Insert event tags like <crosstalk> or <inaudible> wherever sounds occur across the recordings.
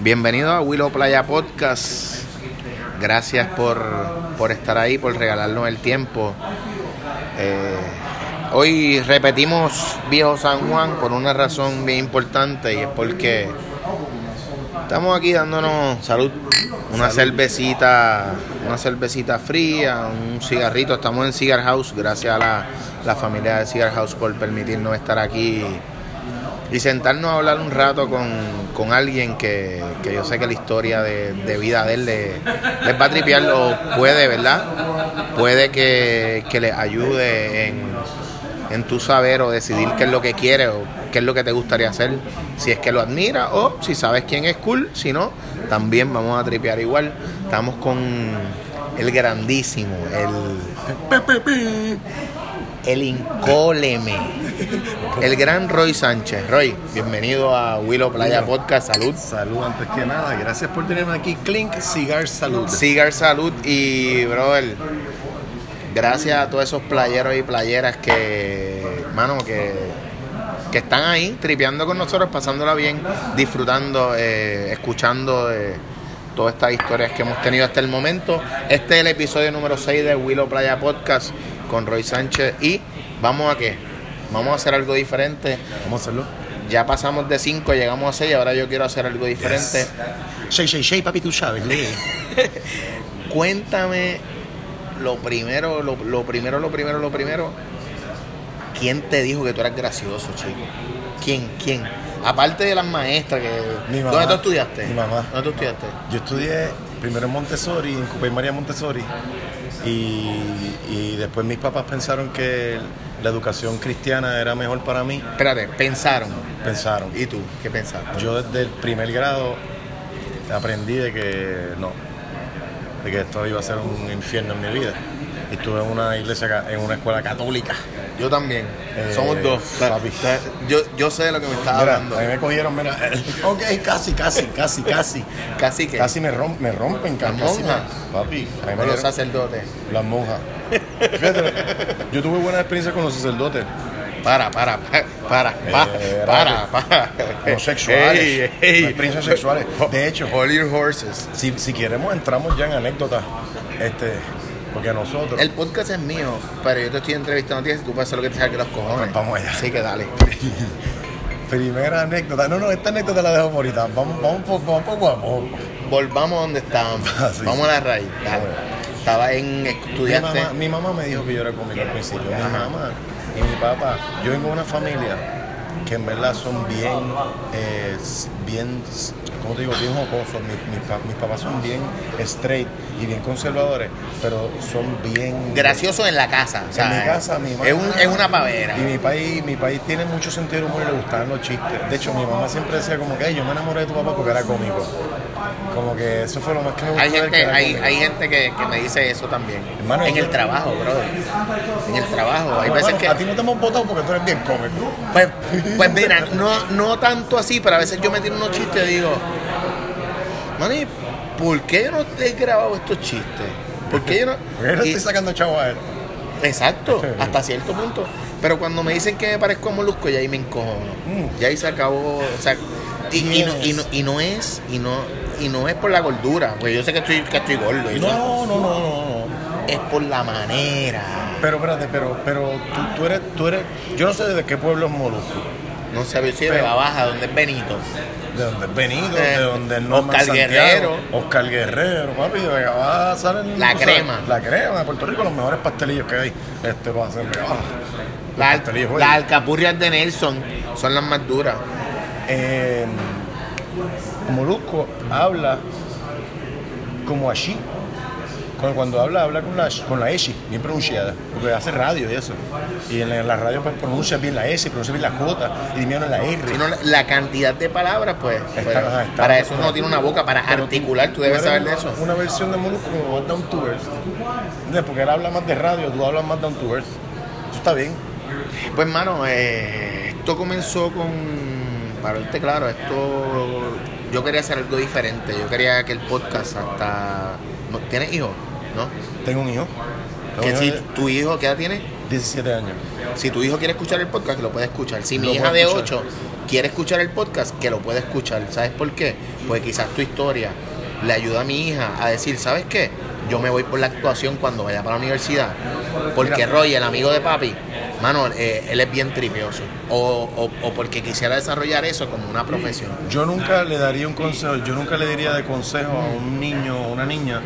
Bienvenido a Willow Playa Podcast. Gracias por, por estar ahí, por regalarnos el tiempo. Eh, hoy repetimos Viejo San Juan por una razón bien importante y es porque estamos aquí dándonos salud, una cervecita, una cervecita fría, un cigarrito. Estamos en Cigar House, gracias a la, la familia de Cigar House por permitirnos estar aquí y sentarnos a hablar un rato con, con alguien que, que yo sé que la historia de, vida de él le, les va a tripear o puede, ¿verdad? Puede que, que les ayude en, en tu saber o decidir qué es lo que quieres o qué es lo que te gustaría hacer. Si es que lo admira o si sabes quién es cool, si no, también vamos a tripear igual. Estamos con el grandísimo, el, el incóleme, el gran Roy Sánchez. Roy, bienvenido a Willow Playa Podcast. Salud. Salud antes que nada, gracias por tenerme aquí. Clink Cigar Salud. Cigar Salud y, brother, gracias a todos esos playeros y playeras que, mano, que, que están ahí tripeando con nosotros, pasándola bien, disfrutando, eh, escuchando eh, todas estas historias que hemos tenido hasta el momento. Este es el episodio número 6 de Willow Playa Podcast con Roy Sánchez y vamos a qué? Vamos a hacer algo diferente. Vamos a hacerlo. Ya pasamos de 5, llegamos a 6, ahora yo quiero hacer algo diferente. Shay, Shay, Shay, papi, tú sabes. <laughs> Cuéntame lo primero, lo, lo primero, lo primero, lo primero. ¿Quién te dijo que tú eras gracioso, chico? ¿Quién? ¿Quién? Aparte de las maestras que... Mi mamá. ¿Dónde tú estudiaste? Mi mamá. ¿Dónde tú estudiaste? Yo estudié primero en Montessori, en Cupey María Montessori, y, y después mis papás pensaron que la educación cristiana era mejor para mí. Espérate, pensaron. Pensaron. ¿Y tú? ¿Qué pensaste? Yo desde el primer grado aprendí de que no, de que esto iba a ser un infierno en mi vida. Y estuve en una iglesia, en una escuela católica. Yo también. Eh, Somos dos. papi. Yo, yo sé de lo que me Mira, hablando. a mí me cogieron, mira, <laughs> ok, casi, casi, casi, casi. Casi que. Casi me, rom- me rompen, Las monjas. me- Papi, a mí me Con los dieron- sacerdotes. las monjas. Fíjate, yo tuve buena experiencia con los sacerdotes. Para, para, para, para, Eh, para, para. Los sexuales. Ey, ey. Las experiencias sexuales. De hecho, Hold your horses. si, si queremos, entramos ya en anécdotas. Este, porque nosotros. El podcast es mío, pero yo te estoy entrevistando a ti y tú puedes hacer lo que te salga de los cojones. Pues vamos allá. Así que dale. <laughs> Primera anécdota. No, no, esta anécdota la dejo por ahorita. Vamos, vamos, vamos poco a poco. Volvamos a donde estábamos. <laughs> Ah, sí, Vamos a la raíz. Dale. Estaba en. Mi mamá, mi mamá me dijo que yo era cómico al principio. Mi mamá y mi papá. Yo vengo de una familia que en verdad son bien, eh, bien, ¿cómo te digo? Bien jocosos. Mi- mi pa- mis papás son bien straight y bien conservadores, pero son bien... Gracioso en la casa. o sea, en mi casa, mi mamá. Es, un- es una pavera. Y mi país, mi país tiene mucho sentido del humor y le gustaban los chistes. De hecho, mi mamá siempre decía como que "Ay, yo me enamoré de tu papá porque era cómico. Como que eso fue lo más que me gustó. Hay gente, que hay, gente que, que me dice eso también. Hermano, en yo- el trabajo, brother. En el trabajo. Hay veces que. A ti no te hemos votado porque tú eres bien cómico. Pues, <laughs> pues mira, no, no tanto así, pero a veces yo me tiro unos chistes y digo, Mani, ¿por qué yo no te he grabado estos chistes? ¿Por qué yo no.? <laughs> ¿Por qué no estoy sacando chavo a él? exacto, hasta cierto punto. Pero cuando me dicen que me parezco a Molusco, ya ahí me encojono. Mm. Ya ahí se acabó. O sea, y, y no, y, no, y no es, y no, y no es por la gordura, porque yo sé que estoy, que estoy gordo. y No, no, no, no, no. Es por la manera. Pero espérate, pero, pero tú, tú eres, tú eres, yo no sé de qué pueblo es Molusco. No sé, yo soy de Vega Baja, donde es Benito. De donde es Benito, Eh, de donde es Norman Oscar Santiago, Guerrero. Oscar Guerrero, papi, de Vega Baja salen La tú sabes, crema. La crema de Puerto Rico, los mejores pastelillos que hay. Este va a ser Vega Baja. Los Las alcapurrias de Nelson son las más duras. Eh, Molusco habla como así. Cuando, habla, habla con la, con la S, bien pronunciada, porque hace radio y eso. Y en la, en la radio pues pronuncia bien la S, pronuncia bien la J y diminuye la R. Sino la, la cantidad de palabras, pues. Está- está- para eso uno tiene una boca, para articular, tú debes saber de eso. Una versión de Molusco como down to earth. Porque él habla más de radio, tú hablas más down to earth. Eso está bien. Pues, mano, eh, esto comenzó con. Para verte claro, esto. Yo quería hacer algo diferente. Yo quería que el podcast hasta. ¿no? ¿Tienes hijos? ¿No? Tengo un hijo. Tengo Que un si hijo de tu hijo, ¿qué edad tiene? 17 años. Si tu hijo quiere escuchar el podcast, lo puede escuchar. Si mi hija de escuchar. 8 quiere escuchar el podcast, que lo puede escuchar. ¿Sabes por qué? Porque quizás tu historia le ayuda a mi hija a decir, ¿sabes qué? Yo me voy por la actuación cuando vaya para la universidad. Porque Mira. Roy, el amigo de papi, mano, eh, él es bien tripioso. O, o- o porque quisiera desarrollar eso como una profesión. Yo nunca le daría un consejo, yo nunca le diría de consejo a un niño o una niña,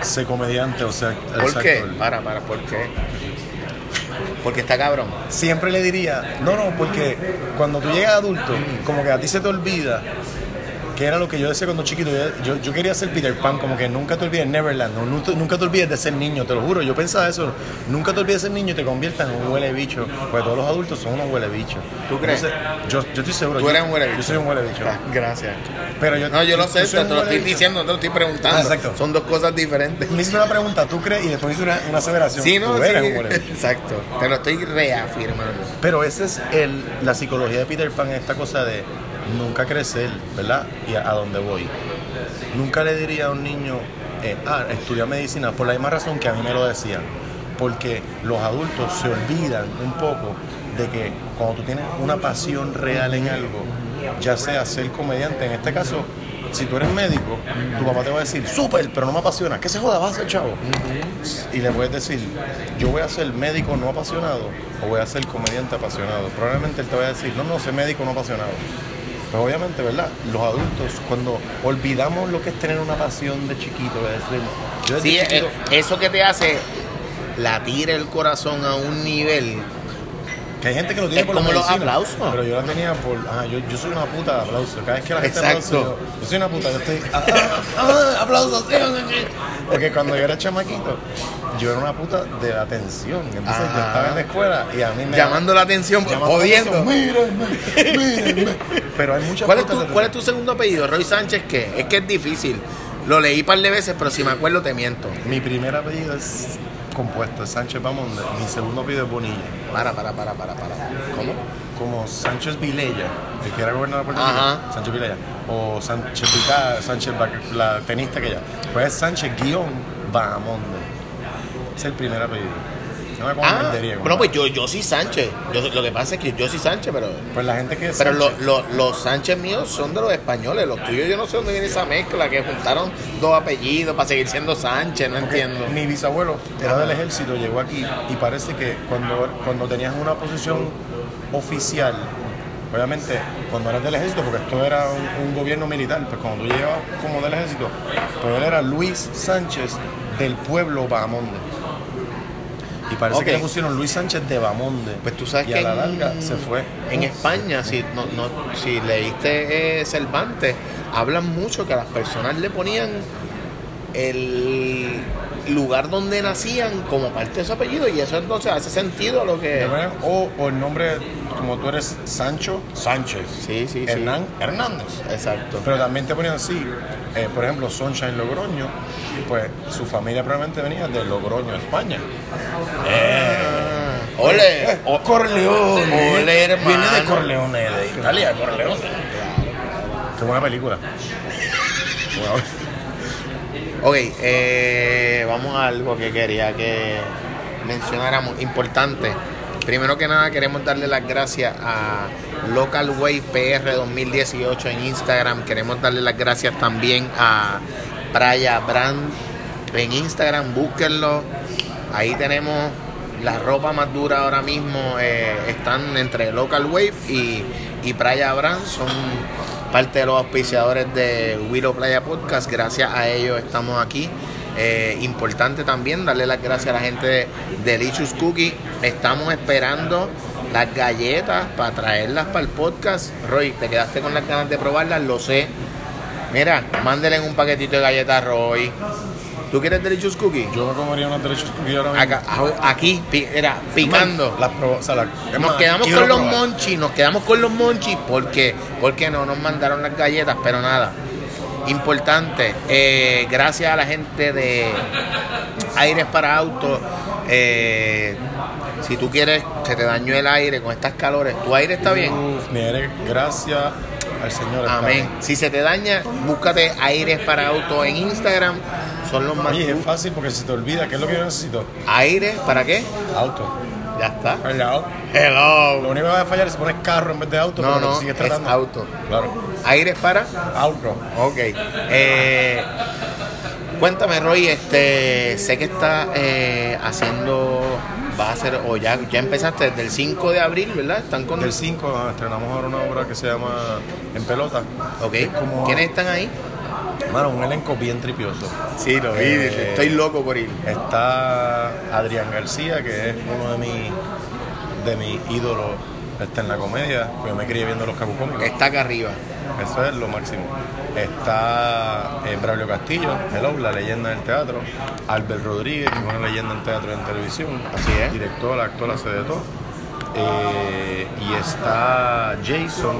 sé comediante o sea, ¿Por qué? Para, para, ¿por qué? Porque está cabrón. Siempre le diría, no, no, porque cuando tú llegas adulto, como que a ti se te olvida que era lo que yo decía cuando chiquito. Yo, yo, quería ser Peter Pan, como que nunca te olvides Neverland, no, nunca, nunca te olvides de ser niño, te lo juro. Yo pensaba eso, nunca te olvides de ser niño y te conviertas en un huele bicho, porque todos los adultos son unos huele bichos. ¿Tú crees? yo, yo estoy seguro. Tú eres un huele bicho. Yo soy un huele bicho. Gracias. Pero yo, No, yo lo sé, te, lo estoy bicho. diciendo, no te lo estoy preguntando. Ah, exacto. Son dos cosas diferentes. Me hice una pregunta, ¿tú crees? Y después hice una, una aseveración. Sí, no, Tú eres sí. un huele bicho. Exacto. Te lo estoy reafirmando. Pero esa es el, la psicología de Peter Pan, esta cosa de nunca crecer, ¿verdad? Y a, a dónde voy. Nunca le diría a un niño, eh, ah, estudia medicina, por la misma razón que a mí me lo decían. Porque los adultos se olvidan un poco de que cuando tú tienes una pasión real en algo, ya sea ser comediante, en este caso, si tú eres médico, tu papá te va a decir, súper, pero no me apasiona, ¿qué se joda? Vas a ser chavo. Y le puedes decir, yo voy a ser médico no apasionado o voy a ser comediante apasionado. Probablemente él te va a decir, no, no, sé médico no apasionado. Pues obviamente, ¿verdad? Los adultos, cuando olvidamos lo que es tener una pasión de chiquito, de decir, yo desde Sí, chiquito, eh, eso que te hace latir el corazón a un nivel. que hay gente que lo tiene es por la como los aplausos. Pero yo la tenía por, ah, yo, yo soy una puta de aplausos. Cada vez que la gente aplausa, yo, yo soy una puta, yo estoy, <laughs> ah, ah, ah, aplausos, sí, sí, sí. <laughs> Porque cuando yo era chamaquito, yo era una puta de la atención. Entonces yo estaba en la escuela y a mí me... Llamando la atención, la jodiendo. Mírenme, mírenme. <laughs> Pero hay muchas ¿Cuál es, tu, de- ¿Cuál es tu segundo apellido? Roy Sánchez, ¿qué? Es que es difícil. Lo leí un par de veces, pero si me acuerdo te miento. Mi primer apellido es compuesto, es Sánchez Bamonde. Mi segundo apellido es Bonilla. Para, para, para, para, para. ¿Cómo? Como Sánchez Vilella, el que era gobernador de Puerto Rico. Ajá. Sánchez Vilella. O Sánchez Vica, Sánchez la tenista que ella. Pues es Sánchez guion Bahamonde. Es el primer apellido. No me Ah, bueno, pues yo, yo sí Sánchez. Yo, lo que pasa es que yo sí Sánchez, pero. Pues la gente que es Pero lo- lo- los Sánchez míos son de los españoles. Los tuyos, yo no sé dónde viene esa mezcla que juntaron dos apellidos para seguir siendo Sánchez. No Porque entiendo. Mi bisabuelo era del ejército, llegó aquí y parece que cuando, cuando tenías una posición oficial, obviamente cuando eras del ejército, porque esto era un, un gobierno militar, pues cuando tú llegabas como del ejército, pues él era Luis Sánchez del pueblo Bahamonde. Y parece que le pusieron Luis Sánchez de Bahamonde. Pues tú sabes y que a la en- larga se fue. En España, si, no, no, si leíste eh, Cervantes, hablan mucho que a las personas le ponían el lugar donde nacían como parte de su apellido y eso entonces hace sentido a lo que... O, o el nombre, como tú eres Sancho, Sánchez. Sí, sí, sí. Hernán Hernández. Exacto. Pero también te ponían así, eh, por ejemplo, Sunshine Logroño, pues su familia probablemente venía de Logroño, España. Ah, ¡Ole! O Corleone. Ole, hermano. Viene de Corleone, de Italia, Corleone. Qué buena película. Wow. <laughs> Ok, eh, vamos a algo que quería que mencionáramos, importante. Primero que nada queremos darle las gracias a Local Way PR 2018 en Instagram. Queremos darle las gracias también a Praya Brand en Instagram. Búsquenlo. Ahí tenemos la ropa más dura ahora mismo. eh, están entre Local Wave y, y Playa Brand. Son parte de los auspiciadores de Willow Playa Podcast. Gracias a ellos estamos aquí. Eh, importante también darle las gracias a la gente de Delicious Cookie. Estamos esperando las galletas para traerlas para el podcast. Roy, te quedaste con las ganas de probarlas, lo sé. Mira, mándele un paquetito de galletas Roy. ¿Tú quieres Delicious Cookie? Yo me comería unos derechos cookies ahora mismo. Acá, aquí, pi- era picando. Las probo- o sea, las- es Nos más, quedamos quiero con los probar. monchis, nos quedamos con los monchis porque, porque no nos mandaron las galletas, pero nada. Importante, eh, gracias a la gente de Aires para Autos. eh, si tú quieres, se te dañó el aire con estas calores, tu aire está bien. Uf, mi aire, gracias al Señor. está Amén. Si se te daña, búscate Aires para Autos en Instagram. Son los más. Oye, es fácil porque si te olvida, ¿qué es lo que yo necesito? Aires, ¿para qué? Auto. Ya está. Hello. Hello. Lo único que va a fallar es si pones carro en vez de auto. No, no, sigues es tratando. auto. Claro. ¿Aires para? Auto. Ok. Eh, cuéntame, Roy, este, sé que estás eh, haciendo, a ser, o ya, ya empezaste desde el 5 de abril, ¿verdad? Están con Del 5 ah, estrenamos ahora una obra que se llama En Pelota. Ok. Es como- ¿Quiénes están ahí? Mano, un elenco bien tripioso. Sí, lo vi, estoy loco por ir. Está Adrián García, que es uno de mis de mis ídolos está en la comedia, porque yo me crié viendo los cabucómicos. Está acá arriba. Eso es lo máximo. Está eh, Braulio Castillo, Hello, la leyenda del teatro. Albert Rodríguez, que es una leyenda en teatro y en televisión. Así es. Director, actor, hace de todo. Eh, y está Jason.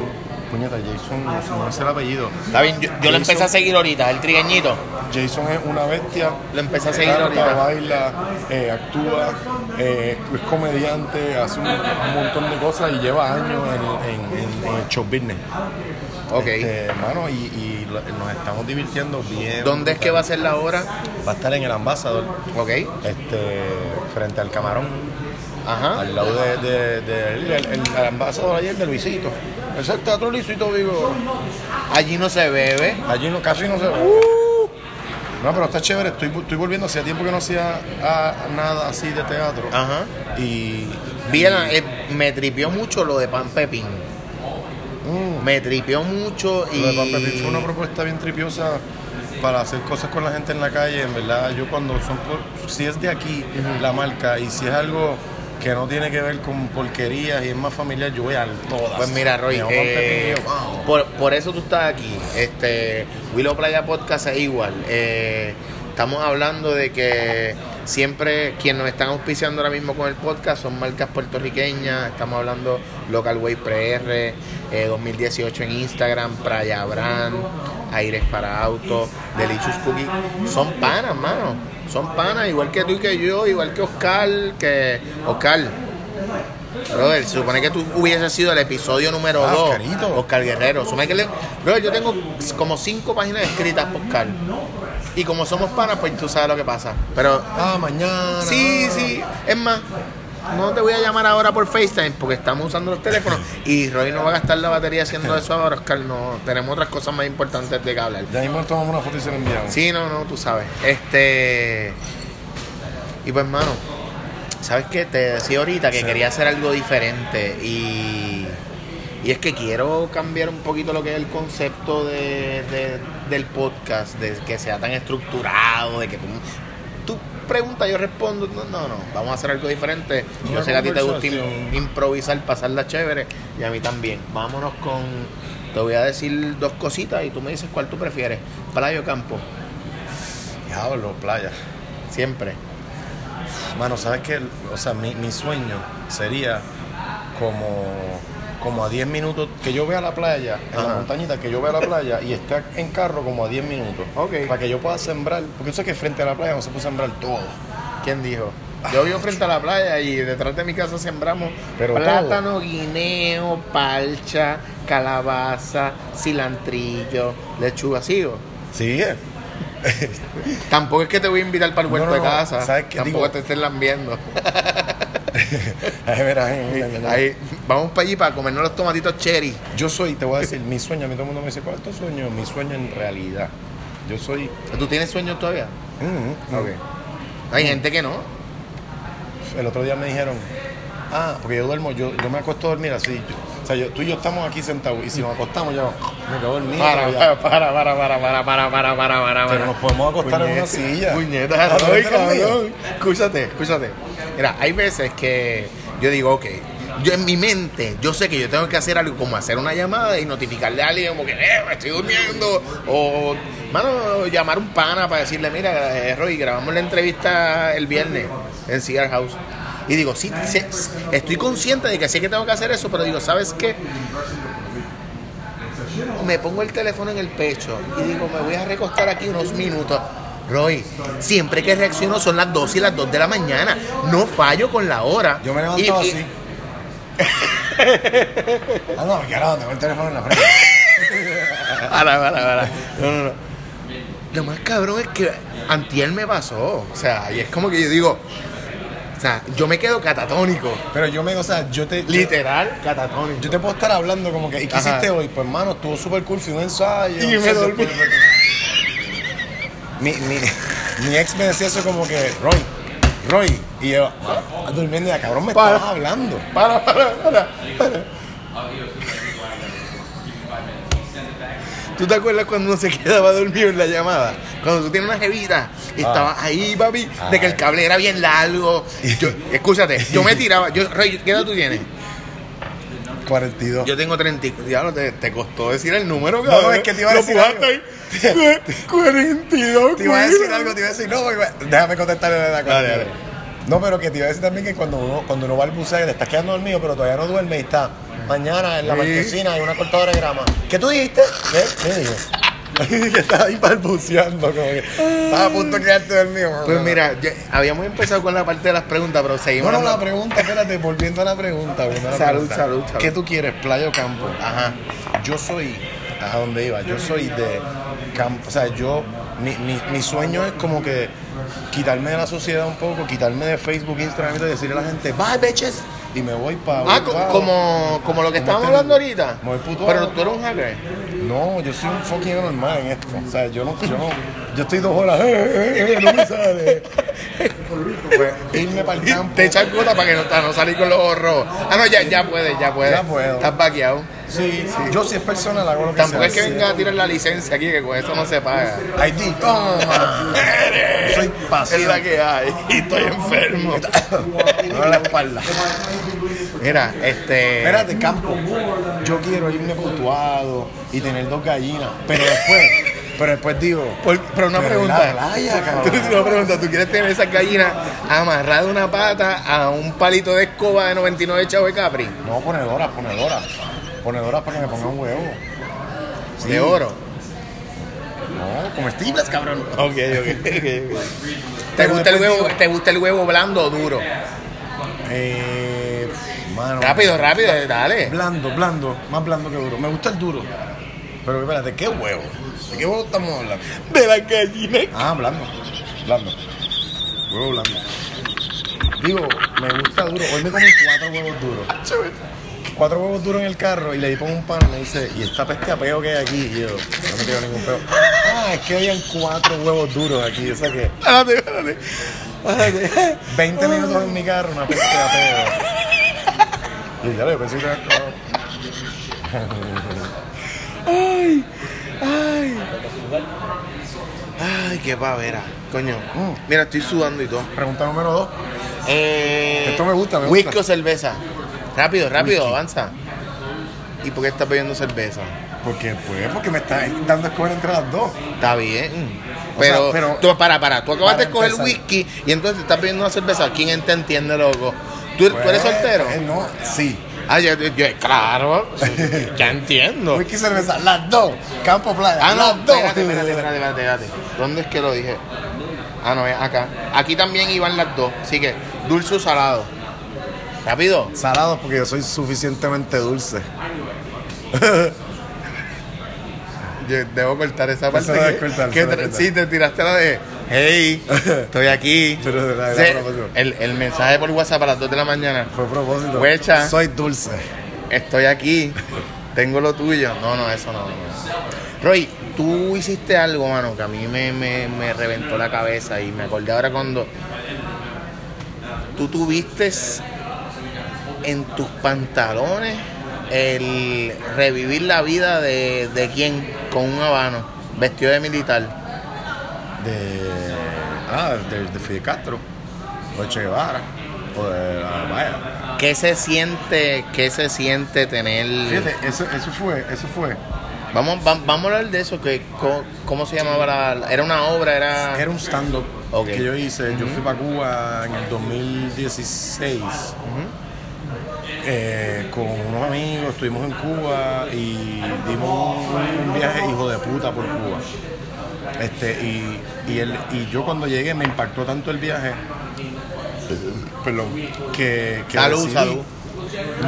Puñeta, Jason, no sé- el apellido. Está bien, yo, yo lo empecé a seguir ahorita, el trigueñito. Jason es una bestia. Lo empecé a seguir Canta, ahorita. baila, eh, actúa, eh, es comediante, hace un, un montón de cosas y lleva años en, en- en- en el show business. Ok. Este, hermano, y, nos estamos divirtiendo bien. ¿Dónde es que va a ser la hora? Va a estar en el Ambassador, Ok. este, frente al Camarón, Ajá. al lado de, de- de- el, el- el Ambassador ayer de Luisito. Es el teatro Luisito Vigo. Allí no se bebe. Allí no, casi no se ve. Uh. No, pero está chévere. Estoy, estoy volviendo. Hacía tiempo que no hacía ah, nada así de teatro. Ajá. Y. Bien, eh, me tripió mucho lo de Pan Pepín. Mm, Me tripió mucho y. lo de fue una propuesta bien tripiosa para hacer cosas con la gente en la calle. En verdad, yo cuando son. por- si es de aquí la marca y si es algo que no tiene que ver con porquerías y es más familiar, yo voy a todas. Pues mira, Roy, eh, wow. por, por eso tú estás aquí. Este, Willow Playa Podcast es igual. Eh, estamos hablando de que siempre quienes nos están auspiciando ahora mismo con el podcast son marcas puertorriqueñas. Estamos hablando Local Way PR, eh, 2018 en Instagram, Playa Brand, Aires para Autos, Delicious Cookie. Son panas, mano. Son panas, igual que tú y que yo, igual que Oscar, que Oscar. Brother, se supone que tú hubieses sido el episodio número Ah, 2. Oscarito. Oscar Guerrero. Supone que le- Brother, yo tengo como cinco páginas escritas por Oscar. Y como somos panas, pues tú sabes lo que pasa. Pero Ah, mañana. sí, sí. Es más, no te voy a llamar ahora por FaceTime porque estamos usando los teléfonos. Y Roy no va a gastar la batería haciendo eso ahora, Oscar. No, tenemos otras cosas más importantes de que hablar. Ya mismo tomamos una foto y se la enviamos. Sí, no, no, tú sabes. Este. Y pues, hermano, ¿sabes qué? Te decía ahorita que Sí. quería hacer algo diferente y. Y es que quiero cambiar un poquito lo que es el concepto de, de- del podcast, de que sea tan estructurado, de que tú, tú preguntas, yo respondo. No, no, no, vamos a hacer algo diferente. Yo sé que a ti te gusta improvisar, pasarla chévere y a mí también. Vámonos con. Te voy a decir dos cositas y tú me dices cuál tú prefieres. Playa o campo. Diablo, playa. Siempre. Mano, ¿sabes qué? O sea, mi, mi sueño sería como, como a 10 minutos, que yo vea la playa, en Ajá. la montañita, que yo vea la playa y esté en carro como a 10 minutos. Ok. Para que yo pueda sembrar, porque yo sé que frente a la playa no se puede sembrar todo. ¿Quién dijo? Yo vivo frente a la playa y detrás de mi casa sembramos Pero plátano, guineo, palcha, calabaza, cilantrillo, lechuga, ¿sigo? Sigue. <laughs> Tampoco es que te voy a invitar para el huerto no, de casa. ¿Sabes qué? Tampoco Digo- te estén lambiendo. <laughs> Ahí, vamos para allí para comernos los tomatitos cherry. Yo soy, te voy a decir, mi sueño, a mí todo el mundo me dice, ¿cuál es tu sueño? Mi sueño en realidad. Yo soy... ¿Tú tienes sueños todavía? Mm, Ok. Hay gente que no. El otro día me dijeron, ah, porque yo duermo, yo, yo me acuesto a dormir así. yo- o sea, yo- tú y yo estamos aquí sentados y si nos acostamos ya me quedo dormido. Para, ya. para, para, para, para, para, para, para, para, Pero nos podemos acostar en una silla. Puñeta, Ah, ¿tú Roy, eres de los míos? cabrón. Escúchate, escúchate. Mira, hay veces que yo digo, ok, yo en mi mente, yo sé que yo tengo que hacer algo como hacer una llamada y notificarle a alguien como que, eh, me estoy durmiendo. O, mano, llamar un pana para decirle, mira, eh, Roy, grabamos la entrevista el viernes en Cigar House. Y digo, sí, sí, estoy consciente de que sé que tengo que hacer eso, pero digo, ¿sabes qué? me pongo el teléfono en el pecho y digo, me voy a recostar aquí unos minutos. Roy, siempre que reacciono son las 2 y las 2 de la mañana. No fallo con la hora. Yo me Y- y- así. <laughs> ah, no, que ahora tengo el teléfono en la frente. <laughs> Para, para, para. No, no, no. Lo más cabrón es que antier me pasó. O sea, y es como que yo digo, sea, yo me quedo catatónico. Pero yo me, o sea, yo te. Literal, catatónico. Yo te puedo estar hablando como que, ¿y qué Ajá. hiciste hoy? Pues, hermano, estuvo súper cool, fui un ensayo. Y me sea, dormí. después- Mi, mi, mi ex me decía eso como que, Roy, Roy. Y yo, ah, durmiendo, y ya, cabrón, me Para. estabas hablando. Para, para, para, para. ¿Tú te acuerdas cuando uno se quedaba dormido en la llamada? Cuando tú tienes una jevita y Ah. estabas ahí, papi, de que el cable era bien largo. Yo, escúchate, yo me tiraba. Yo, Rey, ¿qué edad tú tienes? 42. Yo tengo 30. y- Diablo, te, te costó decir el número, cabrón. no, es que te iba a decir algo. ahí. 42, <laughs> Te iba a decir algo, te iba a decir, no, porque- déjame contestarle la Dale, dale. No, pero que te iba a decir también que cuando uno, cuando uno va al buceo, te estás quedando dormido, pero todavía no duerme y está mañana en la marquesina hay una cortadora de grama. ¿Qué tú dijiste? ¿Qué? ¿Qué <laughs> dije? que estaba ahí balbuceando, como que estaba a punto de quedarte dormido. Pues mira, ya- habíamos empezado con la parte de las preguntas, pero seguimos. Bueno, la hablando- pregunta, espérate, volviendo a la pregunta. volviendo a la Salud, pregunta. salud, salud. ¿Qué tú quieres, playa o campo? Ajá. Yo soy, ¿a dónde iba? Yo soy de campo, o sea, yo, mi, mi, mi sueño es como que quitarme de la sociedad un poco, quitarme de Facebook, Instagram y decirle a la gente, bye bitches, y me voy para... Ah, co- como, como lo que Como estábamos este- hablando ahorita. el puto Pero tú eres un hacker. No, yo soy un fucking normal en esto, o sea, yo no, yo no, yo estoy dos horas, eh, eh, eh, no me sale. <laughs> Pues, irme para el campo. Te echan gota para que no, no salir con los rojos. Ah, no, ya, ya puedes, ya puedes. Ya puedo. Estás vaqueado. Sí, sí. Yo si es persona la hago lo que Tampoco sea, es que venga a tirar la licencia aquí, que con eso no se paga. ID, toma. Soy Es pasivo. la que hay. Y estoy enfermo. En la espalda. Mira, este. Espérate, campo. Yo quiero irme puntuado y tener dos gallinas. Pero después, pero después digo. Por- pero una pero en pregunta. la playa, Tú- una pregunta. ¿Tú quieres tener esa gallina amarrada de una pata a un palito de escoba de 99 chavo de Capri? No, ponedora, ponedora. Ponedora para que me ponga un huevo. Sí. De oro. No, comestibles, cabrón. Ok, ok, ok. <laughs> ¿Te Pero gusta, el huevo, ¿Te gusta el huevo blando o duro? Eh, mano. Rápido, rápido, dale. Blando, blando. Más blando que duro. Me gusta el duro. Pero espérate, ¿qué huevo? ¿De qué huevo estamos hablando? De la gallina. Ah, blando. Blando. Huevo blando. Digo, me gusta duro. Hoy me comí cuatro huevos duros. Cuatro huevos duros en el carro y le di con un pan y me dice, ¿y esta peste a peo que hay aquí? Y yo, no me quedo ningún peo. Ah, es que habían cuatro huevos duros aquí. O sea que <laughs> Espérate, espérate. Espérate. 20 minutos en mi carro, una peste a peo. Y ya lo pensé que era Ay, ay. Ay, qué pavera. Coño. Mm. Mira, estoy sudando y todo. Pregunta número dos. Eh, Esto me gusta, me Whisky gusta. o cerveza. Rápido, rápido, Whisky. avanza. ¿Y por qué estás bebiendo cerveza? Porque, pues, porque me está dando a escoger entre las dos. Está bien. O Pero, sea, pero- tú, para, para, tú acabas de coger empezar. whisky y entonces estás bebiendo una cerveza. ¿Quién te entiende, loco? ¿Tú, tú eres Pues, soltero? eh, no, sí. Ah, yo, yo- claro, <laughs> ya entiendo. Whisky cerveza, las dos. Campo playa, Ah, no, las dos. espérate, espérate, espérate, espérate, espérate. ¿Dónde es que lo dije? Ah, no, es acá. Aquí también iban las dos. Así que, dulce o salado. Rápido. Salados porque yo soy suficientemente dulce. <laughs> Yo debo cortar esa parte. que- cortar, tra- sí, te tiraste la de, hey, estoy aquí. <laughs> Pero de la- de Sí, la promoción. el, el mensaje por WhatsApp a las 2 de la mañana. Fue propósito. Huecha. Soy dulce. Estoy aquí, tengo lo tuyo. No, no, eso no. no. Roy, tú hiciste algo, mano, que a mí me, me, me reventó la cabeza y me acordé ahora cuando tú tuviste en tus pantalones el revivir la vida de, de quién con un habano, vestido de militar. De. Ah, de, de Fidel Castro. O de Che Guevara. O de la Vaya. ¿Qué se siente, qué se siente tener... Fíjate, eso, eso fue, eso fue. Vamos, va- vamos a hablar de eso, que co- ¿cómo se llamaba la, Era una obra, era... Era un stand-up Ok. que yo hice. Yo fui para Cuba en el 2016. Eh, con unos amigos, estuvimos en Cuba y dimos un, un viaje hijo de puta por Cuba. Este, y, y, el, y yo cuando llegué me impactó tanto el viaje perdón, que, que Salud, decidí salud.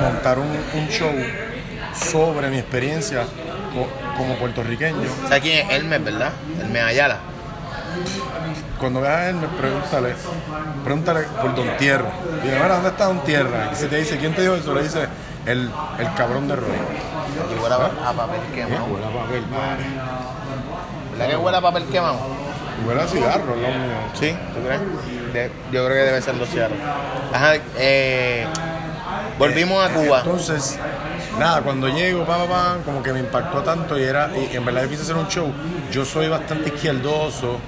montar un, un show sobre mi experiencia co- como puertorriqueño. ¿Sabes quién es? Hermes, ¿verdad? Hermes Ayala. Cuando veas a él, me pregúntale, pregúntale por Don Tierra. Y mira, ¿dónde está Don Tierra? Y si te dice, ¿quién te dijo eso? Le dice, el, el cabrón de Roy. Y huele a, a papel ¿Eh? quemado. Huele a papel. ¿Verdad que huele a papel quemado? Huele a cigarro, lo mío. Sí, ¿tú crees? De- yo creo que debe ser los cigarros. Ajá, eh, volvimos a Cuba. Entonces, nada, cuando llego, pa, pa, pa, como que me impactó tanto y era, y en verdad yo quise hacer un show. Yo soy bastante izquierdoso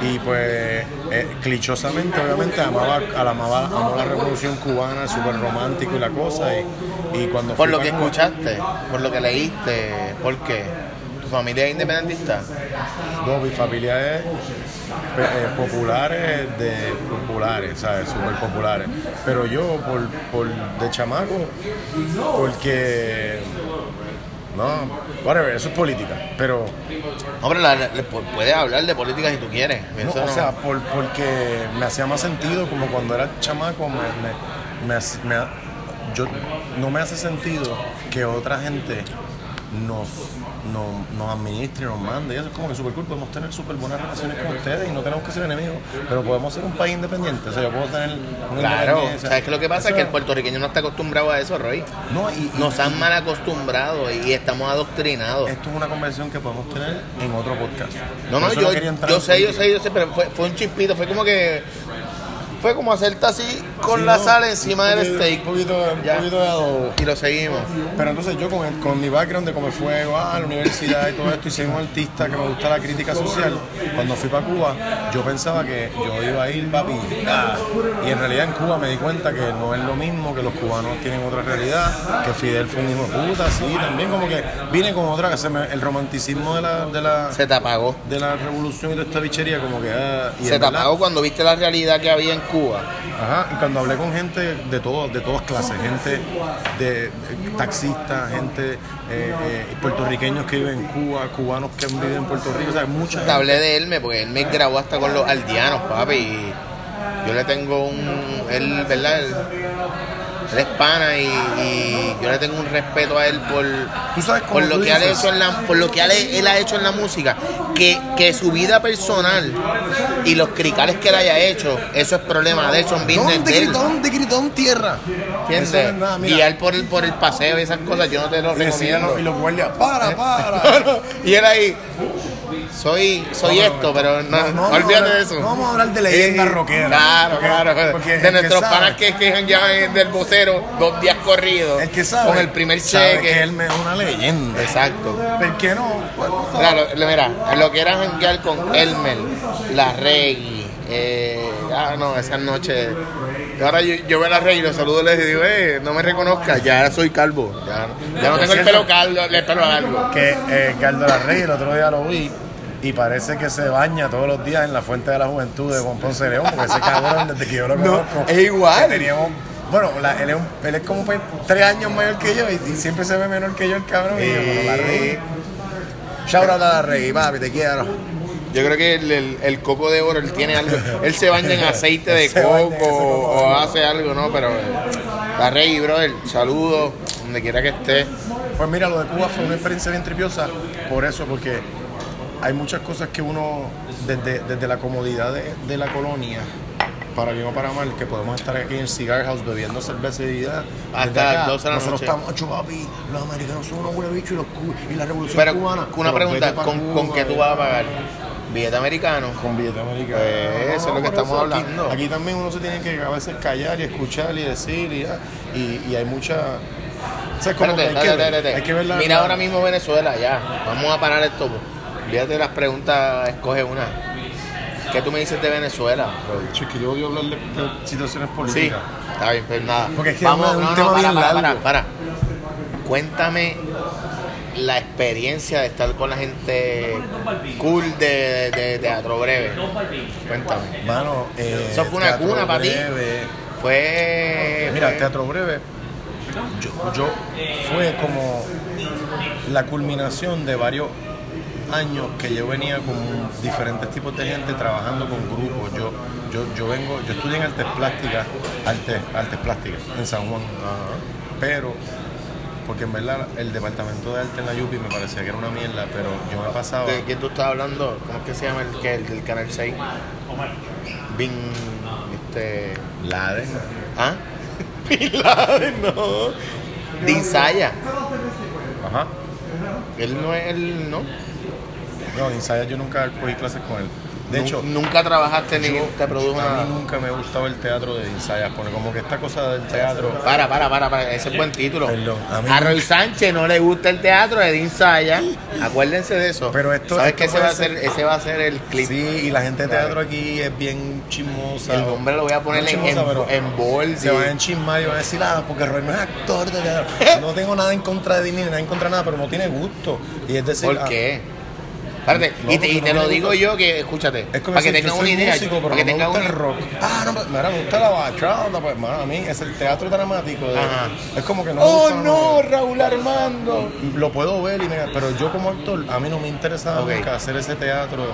y pues eh, clichosamente, obviamente, amaba, a la, amaba, amo la revolución cubana, súper romántico y la cosa. Y, y cuando Por lo que Cuba- escuchaste, por lo que leíste, ¿por qué? ¿Tu familia es independentista? No, mi familia es eh, populares de populares, ¿sabes? Súper populares. Pero yo, por, por de chamaco, porque. No, whatever, eso es política. Pero, Hombre, la- la- pu- puedes hablar de política si tú quieres. no, o no- sea, por- porque me hacía más sentido como cuando era chamaco, me, me- me me yo, no me hace sentido que otra gente nos, nos, nos administre, nos mande. Y eso es como que súper cool. Podemos tener súper buenas relaciones con ustedes y no tenemos que ser enemigos, pero podemos ser un país independiente. O sea, yo puedo tener una Claro. ¿sabes qué lo que pasa? Eso Que el puertorriqueño no está acostumbrado a eso, Roy. No, y, y- Nos han mal acostumbrado y estamos adoctrinados. esto es una conversación que podemos tener en otro podcast. No, no, yo, yo sé, yo sé, yo sé, pero fue, fue un chispito, fue como que. Fue como hacerte así con Sí, la no, sal encima del poquito- steak. Un poquito, un poquito de adobo. Y lo seguimos. Pero entonces yo con, el- con mi background de Come Fuego, ah, la universidad y todo esto, y soy un artista que me gusta la crítica social, cuando fui para Cuba, yo pensaba que yo iba a ir, papi, ah, y en realidad en Cuba me di cuenta que no es lo mismo, que los cubanos tienen otra realidad, que Fidel fue un hijo de puta, sí, también como que vine con otra, que se me- el romanticismo de la, de la, Se te apagó. de la revolución y de esta bichería, como que... ah, y Se te apagó cuando viste la realidad que había en Cuba. Ajá, y cuando hablé con gente de todo, de todas clases, gente de, de taxistas, gente eh, eh, puertorriqueños que viven en Cuba, cubanos que viven en Puerto Rico, o sea, mucha Te gente. hablé de Elme, porque Elme grabó hasta con los aldeanos, papi. Y yo le tengo un. Él, ¿verdad? Él, él es pana y, y yo le tengo un respeto a él por, Tú sabes cómo por lo tú que él ha hecho en la, por lo que él, él ha hecho en la música. Que, que su vida personal y los cricales que él haya hecho, eso es problema de él, son business ¿Dónde de él. gritó? ¿Dónde gritó en tierra? ¿Entiendes? No. Guiar por el, por el paseo y esas cosas, yo no te lo recomiendo. y los guardias, para, <laughs> para. y él ahí, soy, soy No, esto, pero no, no, olvídate de eso. no vamos a hablar de leyendas Eh, rockeras. Claro, Porque- claro. porque el de nuestros panas que quejan ya del vocero dos días corridos. El que sabe, Con el primer sabe cheque. que él es una leyenda. Exacto. ¿Por qué no? Pues. Claro, mira, lo que era janguear con Elmer, la Reggae, eh, ah, no, esas noches. Y Ahora yo, yo veo a la Reggae y los saludo y les digo, eh, no me reconozcas, ya soy calvo. Ya, ya no tengo el pelo calvo, el pelo largo. que eh, Carlos Larrey el otro día lo vi y parece que se baña todos los días en la fuente de la juventud de Juan Ponce de León, porque ese cabrón desde que yo lo No, conozco. es igual. teníamos, bueno, la- él, es un- él es como pues, tres años mayor que yo y, y siempre se ve menor que yo el cabrón. Y yo, pero Larrey. Shout out a Larrey, papi, te quiero. Yo creo que el, el- el coco de oro, él tiene algo. Él se baña en aceite de <laughs> coco o hace algo, ¿no? Pero eh, la Reggae, brother, saludos, donde quiera que esté. Pues mira, lo de Cuba fue una experiencia bien tripiosa por eso, porque hay muchas cosas que uno, desde, desde la comodidad de, de la colonia, para bien o para mal, que podemos estar aquí en el Cigar House bebiendo cerveza y vida, Hasta las 12 de la nosotros estamos, "Acho, papi, los americanos son unos huele bichos y, los y la revolución Pero cubana. una Pero pregunta, ¿con, con qué tú vas a pagar? ¿Billete americano? Con billete americano. Pues, eso es lo que estamos aquí- hablando. Aquí, también uno se tiene que a veces callar y escuchar y decir y, ya, y, y hay mucha... O sea, como Espérate, que hay, que ver, espérate. hay que ver la- Mira la- ahora mismo Venezuela, ya. Vamos a parar esto. Fíjate las preguntas, escoge una. ¿Qué tú me dices de Venezuela? Chico, yo odio hablar de, de situaciones Sí, políticas. está bien, pues nada. Porque es que Vamos, es un no, tema no, para, bien para, para. Cuéntame la experiencia de estar con la gente cool de, de Teatro Breve. Cuéntame. Mano, eh, Eso fue una cuna para ti. Fue. Mira, Teatro Breve, yo, yo fue como la culminación de varios años que yo venía con diferentes tipos de gente trabajando con grupos. Yo, yo, yo vengo, yo estudié en artes plásticas, artes, artes plásticas en San Juan. Pero porque en verdad el departamento de arte en la Yupi me parecía que era una mierda, pero yo me pasaba. ¿De quién tú estás hablando? ¿Cómo es que se llama el, que, el del Canal 6? Bin... Este... Laden. ¿Ah? <laughs> Bin Laden, no. Dinsaya. Ajá. Él no es el... ¿no? No, Insaya yo nunca cogí clases con él. De hecho, Nunca trabajaste ni te produjo a nada. mí nunca me gustaba el teatro de Insaya, porque como que esta cosa del teatro. Para, para, para, para. Ese es buen título. Perdón, a mí- a Roy Sánchez no le gusta el teatro de Dinsaya. Acuérdense de eso. Pero esto- ¿Sabes esto que ese va, a ser, ese va a ser el clip? Sí, y la gente de teatro aquí es bien chismosa. El nombre lo voy a poner No en, chismosa, en, pero en bold. Se van a enchismar y van a decir, ah, porque Roy no es actor de teatro. <laughs> No tengo nada en contra de Disney, nada en contra de nada, pero no tiene gusto. Y es decir, ¿Por ah, qué? Espérate, No, y te, y te no lo digo gusta. yo que, escúchate, Es como para que yo una idea. músico, pero para que me tengan gusta una el rock. Ah, no, mira, me gusta la bachata, pues, mano, a mí es el teatro dramático. de- Ajá. es como que no me ¡Oh, gusta, no, Raúl Armando! Lo puedo ver, y me- pero yo como actor, a mí no me nunca hacer ese teatro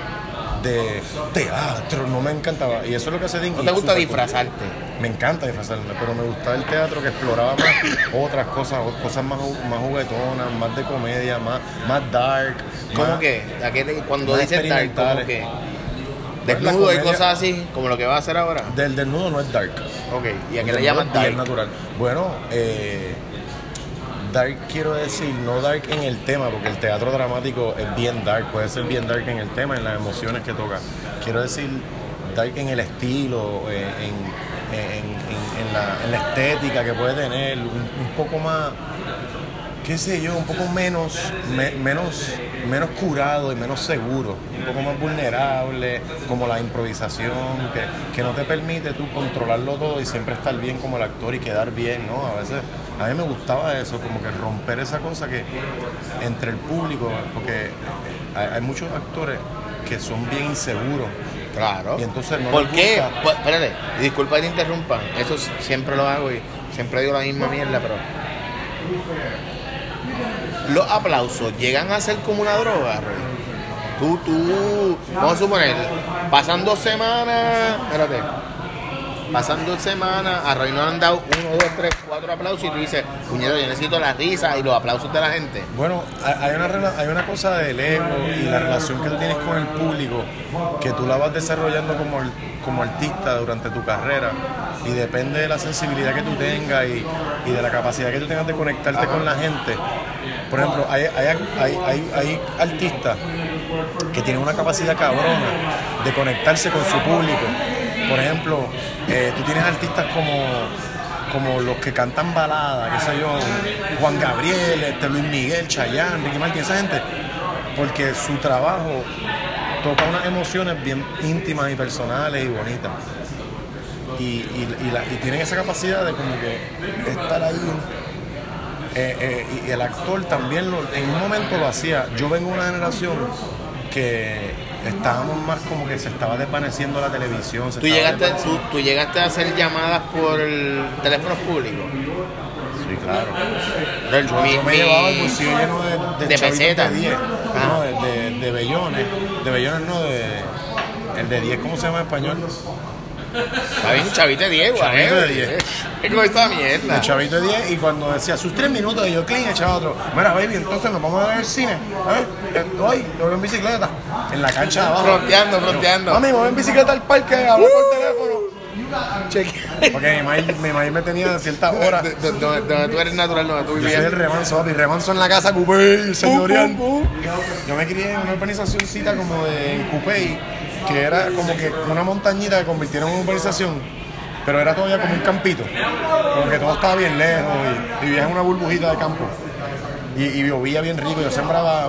de teatro, no me encantaba. Y eso es lo que hace Dinky. ¿No te gusta cool. disfrazarte? Me encanta disfrazarme, pero me gustaba el teatro que exploraba más otras cosas, cosas más, más juguetonas, más de comedia, más, más dark. ¿Cómo más- que? ¿A qué te- cuando dices dark, ¿cómo que? Pues Desnudo y cosas así, como lo que va a hacer ahora. Del desnudo no es dark. Ok, ¿y a qué le desnudo llaman es dark? natural. Bueno, eh, dark quiero decir, no dark en el tema, porque el teatro dramático es bien dark, puede ser bien dark en el tema, en las emociones que toca. Quiero decir dark en el estilo, eh, en, en- la, la estética que puede tener, un, un poco más, qué sé yo, un poco menos, me- menos, menos curado y menos seguro, un poco más vulnerable, como la improvisación, que, que no te permite tú controlarlo todo y siempre estar bien como el actor y quedar bien, ¿no? A veces, a mí me gustaba eso, como que romper esa cosa que entre el público, porque hay, hay muchos actores que son bien inseguros. Claro. Y entonces no ¿Por qué? gusta. Pues, espérate, disculpa que te interrumpa. Eso siempre lo hago y siempre digo la misma mierda, pero. Los aplausos llegan a ser como una droga. Tú, tú. Vamos a suponer, pasan dos semanas. Espérate. Pasan dos semanas, a Roy no han dado uno, dos, tres, cuatro aplausos y tú dices, puñero, yo necesito la risa y los aplausos de la gente. Bueno, hay una, hay una cosa del ego y la relación que tú tienes con el público que tú la vas desarrollando como, como artista durante tu carrera y depende de la sensibilidad que tú tengas y, y de la capacidad que tú tengas de conectarte con la gente. Por ejemplo, hay, hay, hay, hay artistas que tienen una capacidad cabrona de conectarse con su público. Por ejemplo, eh, tú tienes artistas como, como los que cantan baladas, qué sé yo, Juan Gabriel, este, Luis Miguel, Chayanne, Ricky Martin, esa gente, porque su trabajo toca unas emociones bien íntimas y personales y bonitas. Y, tienen esa capacidad de como que estar ahí. Eh, eh, y el actor también en un momento lo hacía. Yo vengo de una generación que estábamos más como que se estaba desvaneciendo la televisión. Tú llegaste, tú, tú llegaste a hacer llamadas por el teléfono público. Sí, claro. Pero Yo, mi- yo me mi- llevaba el bolsillo lleno de, de, pesetas. de 10. Ah. No, de, de, de bellones. De bellones no, de. El de 10, ¿cómo se llama en español? Está bien, chavito de 10, güey. Chavito de 10. Es como esta mierda. El chavito de 10 y cuando decía sus 3 minutos yo clean echaba otro. Mira, baby, entonces nos vamos a ver el cine. ¿eh? Estoy, yo voy en bicicleta. En la cancha de abajo. Fronteando, fronteando. Mami, me voy en bicicleta al parque, hablo por teléfono. Cheque. Porque mi maíz, mi maíz me tenía a ciertas horas. De- de- Donde, donde tú eres natural, donde tú Yo soy el vivías. remanso, papi, remanso en la casa, Cupey, señorial. Yo me crié en una urbanizacióncita como de Cupey, que era como que una montañita que convirtieron en urbanización, pero era todavía como un campito, como que todo estaba bien lejos y, y vivía en una burbujita de campo. Y, y llovía bien rico, yo sembraba,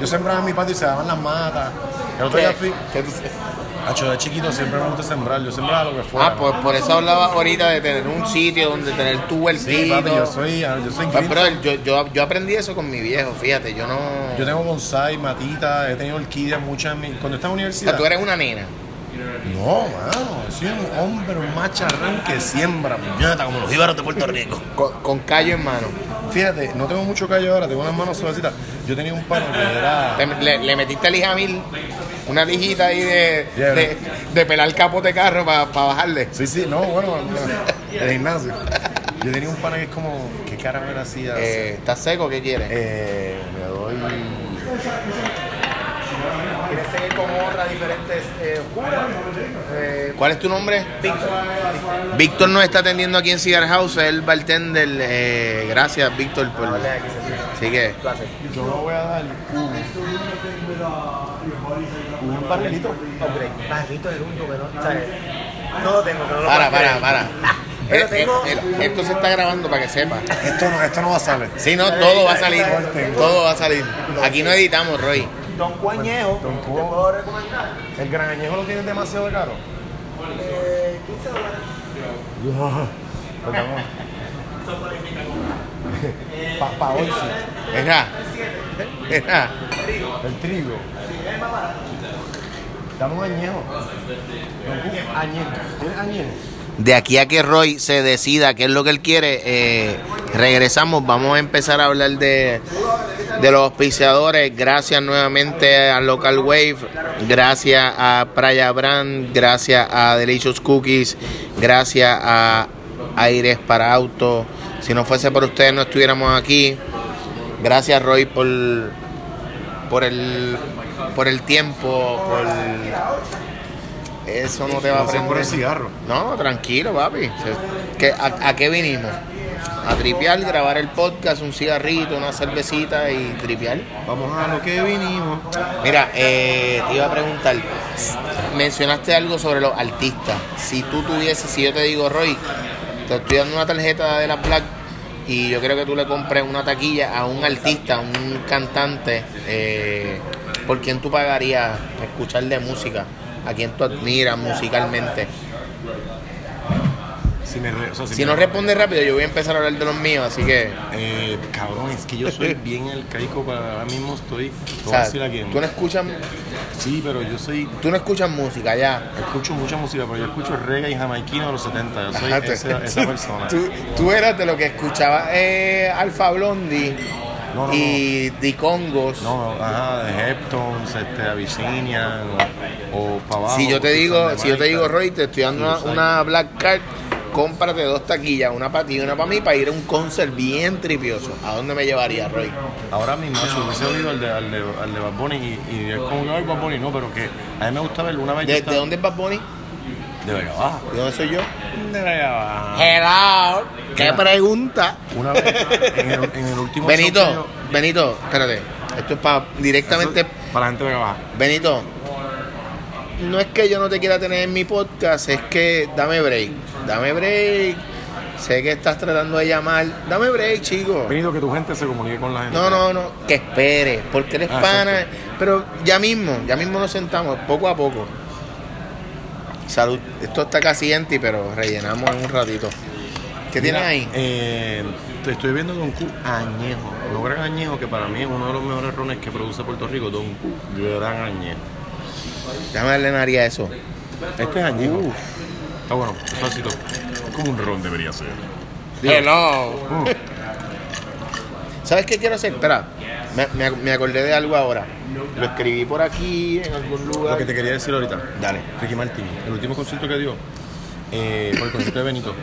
yo sembraba en mi patio y se daban las matas. El otro día fui, ¿Qué tú- Hacho, de chiquito siempre me gusta sembrar, yo sembraba lo que fuera. Ah, pues por eso hablaba ahorita de tener un sitio donde tener tu huertito. sí, papi, yo soy, yo soy Pues, green brother, yo, yo, yo aprendí eso con mi viejo, fíjate, yo no... Yo tengo bonsai, matita, he tenido orquídeas muchas Cuando estaba en la o universidad. sea, tú eres una nena. No, mano, soy un hombre, un macharrán que siembra, puñeta, como los jíbaros de Puerto Rico. <laughs> Con, con callo en mano. Fíjate, no tengo mucho callo ahora, tengo unas manos suavecitas. Yo tenía un pano que era. Le, le metiste el mil una lijita ahí de, Yeah. de, de pelar capote de carro para bajarle. Sí, sí, no, bueno, el gimnasio. Yo tenía un pana que es como. era así? así? Eh, ¿Estás seco? ¿Qué quieres? Eh, me doy. ¿Quieres seguir con otra diferente eh? Eh, ¿Cuál es tu nombre? Víctor. Víctor nos está atendiendo aquí en Cigar House, es el bartender. eh, gracias, Víctor, por... Así que... Yo me voy a dar un, un barrilito. Ok, barrito es el único que no, ¿sabes? No lo tengo, no lo Para, para, para. <laughs> Pero Eh, tengo- eh, eh, esto se está grabando para que sepa. Esto no, esto no va a salir. Si no, todo va a salir. Todo va a salir. Aquí no editamos, Roy. Don Cuañejo, Don ¿te Cu- puedo recomendar? ¿El gran añejo lo tienes demasiado caro? Eh, 15 dólares. Pues vamos. <laughs> <laughs> Pa, pa hoy sí. Mira. El trigo. Dame un añejo. Añejo. ¿Tienes añejo? De aquí a que Roy se decida qué es lo que él quiere, eh, regresamos. Vamos a empezar a hablar de, de los auspiciadores. Gracias nuevamente a Local Wave, gracias a Praya Brand, gracias a Delicious Cookies, gracias a Aires para Auto. Si no fuese por ustedes, no estuviéramos aquí. Gracias, Roy, por, por, el, por el tiempo, por. Eso no te va a Gracias por el aprender. cigarro. No, tranquilo, papi. Se- ¿Qué- a, a qué vinimos? A tripear, grabar el podcast, un cigarrito, una cervecita y tripear. Vamos a lo que vinimos. Mira, eh, te iba a preguntar, mencionaste algo sobre los artistas. Si tú tuvieses, si yo te digo, Roy, te estoy dando una tarjeta de la Black y yo creo que tú le compres una taquilla a un artista, a un cantante, eh, ¿por quién tú pagarías escuchar de música? ¿A quién tú admiras musicalmente? Si, me re- o sea, Si me- no respondes rápido, yo voy a empezar a hablar de los míos, así que... Eh, cabrón, es que yo soy <laughs> bien el caico para ahora mismo estoy. O sea, tú no escuchas, Sí, pero yo soy. tú no escuchas música ya. Escucho mucha música, pero yo escucho reggae y jamaiquino de los 70. Yo soy esa, esa <laughs> persona. Tú, tú eras de lo que escuchaba eh, Alfa Blondie No, no, y The Congos. No, ajá, de Heptons, este, Abyssinian o, o para abajo. si yo te digo, de si yo te digo. Roy, te estoy dando una, una Black Card, cómprate dos taquillas, una para ti y una para mí, para ir a un concert bien tripioso. ¿A dónde me llevaría, Roy? Ahora mismo, macho, hubiese oído al de, al de, al de Bad Bunny y, y es como que, ay, Bad Bunny, no, pero que a mí me gusta verlo una vez. ¿De, estaba- de dónde es Bad Bunny? De Vega Baja. ¿De dónde soy yo? De Vega Baja. Hello. ¿Qué Mira. pregunta? Una vez en el, en el último Benito, yo- Benito, espérate. Esto es para directamente es para la gente de Vega Baja. Benito, no es que yo no te quiera tener en mi podcast, es que dame break, dame break. Sé que estás tratando de llamar, dame break, chico. Benito, que tu gente se comunique con la gente. No, no, no, que espere, porque eres Ah, pana. Pero ya mismo, ya mismo nos sentamos, poco a poco. Salud, esto está casi empty, pero rellenamos en un ratito. ¿Qué tienes ahí? Eh, te estoy viendo Don Q añejo. No gran añejo, que para mí es uno de los mejores rones que produce Puerto Rico. Don Q, gran añejo. Déjame darle nariz a eso. Este es añejo. Está bueno, suavecito. Es como un ron debería ser. Hello. Mm. ¿Sabes qué quiero hacer? Espera, me, me- me acordé de algo ahora. Lo escribí por aquí en algún lugar. Lo que te quería decir ahorita. Dale. Ricky Martin, el último concierto que dio, eh, por el concierto de Benito.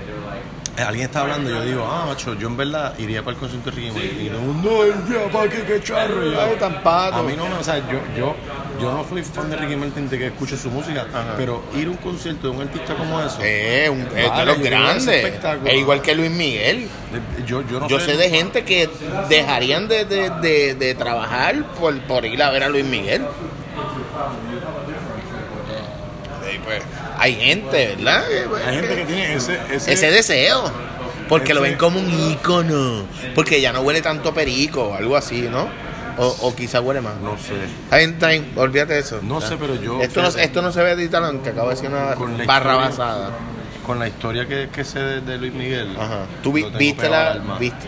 Eh, alguien está hablando yo digo, ah, macho, yo en verdad iría para el concierto de Ricky Martin. Y todo el mundo, no, ya, ¿para qué, qué charro? Y yo, Ay, tan pato. A mí no me, o sea, yo, yo, yo no soy fan de Ricky Martin de que escuche su música, pero ir a un concierto de un artista como eso, Eh, un, es de Vale, los grandes. Es igual que Luis Miguel. eh, yo, yo no Yo sé de gente que dejarían de, de- de- de trabajar por, por ir a ver a Luis Miguel. Pues, hay gente, ¿verdad? Hay gente que tiene ese, ese, ese deseo. Porque lo ven como un ícono. Porque ya no huele tanto perico, algo así, ¿no? O, o quizá huele más. no sé. Está bien, olvídate de eso. No sé, pero yo- Esto no, fíjate. esto no se ve editar, aunque acabo de decir una Con la barra historia- basada. Con la historia que, que sé de, de Luis Miguel. Ajá. ¿Tú vi- viste la. Viste?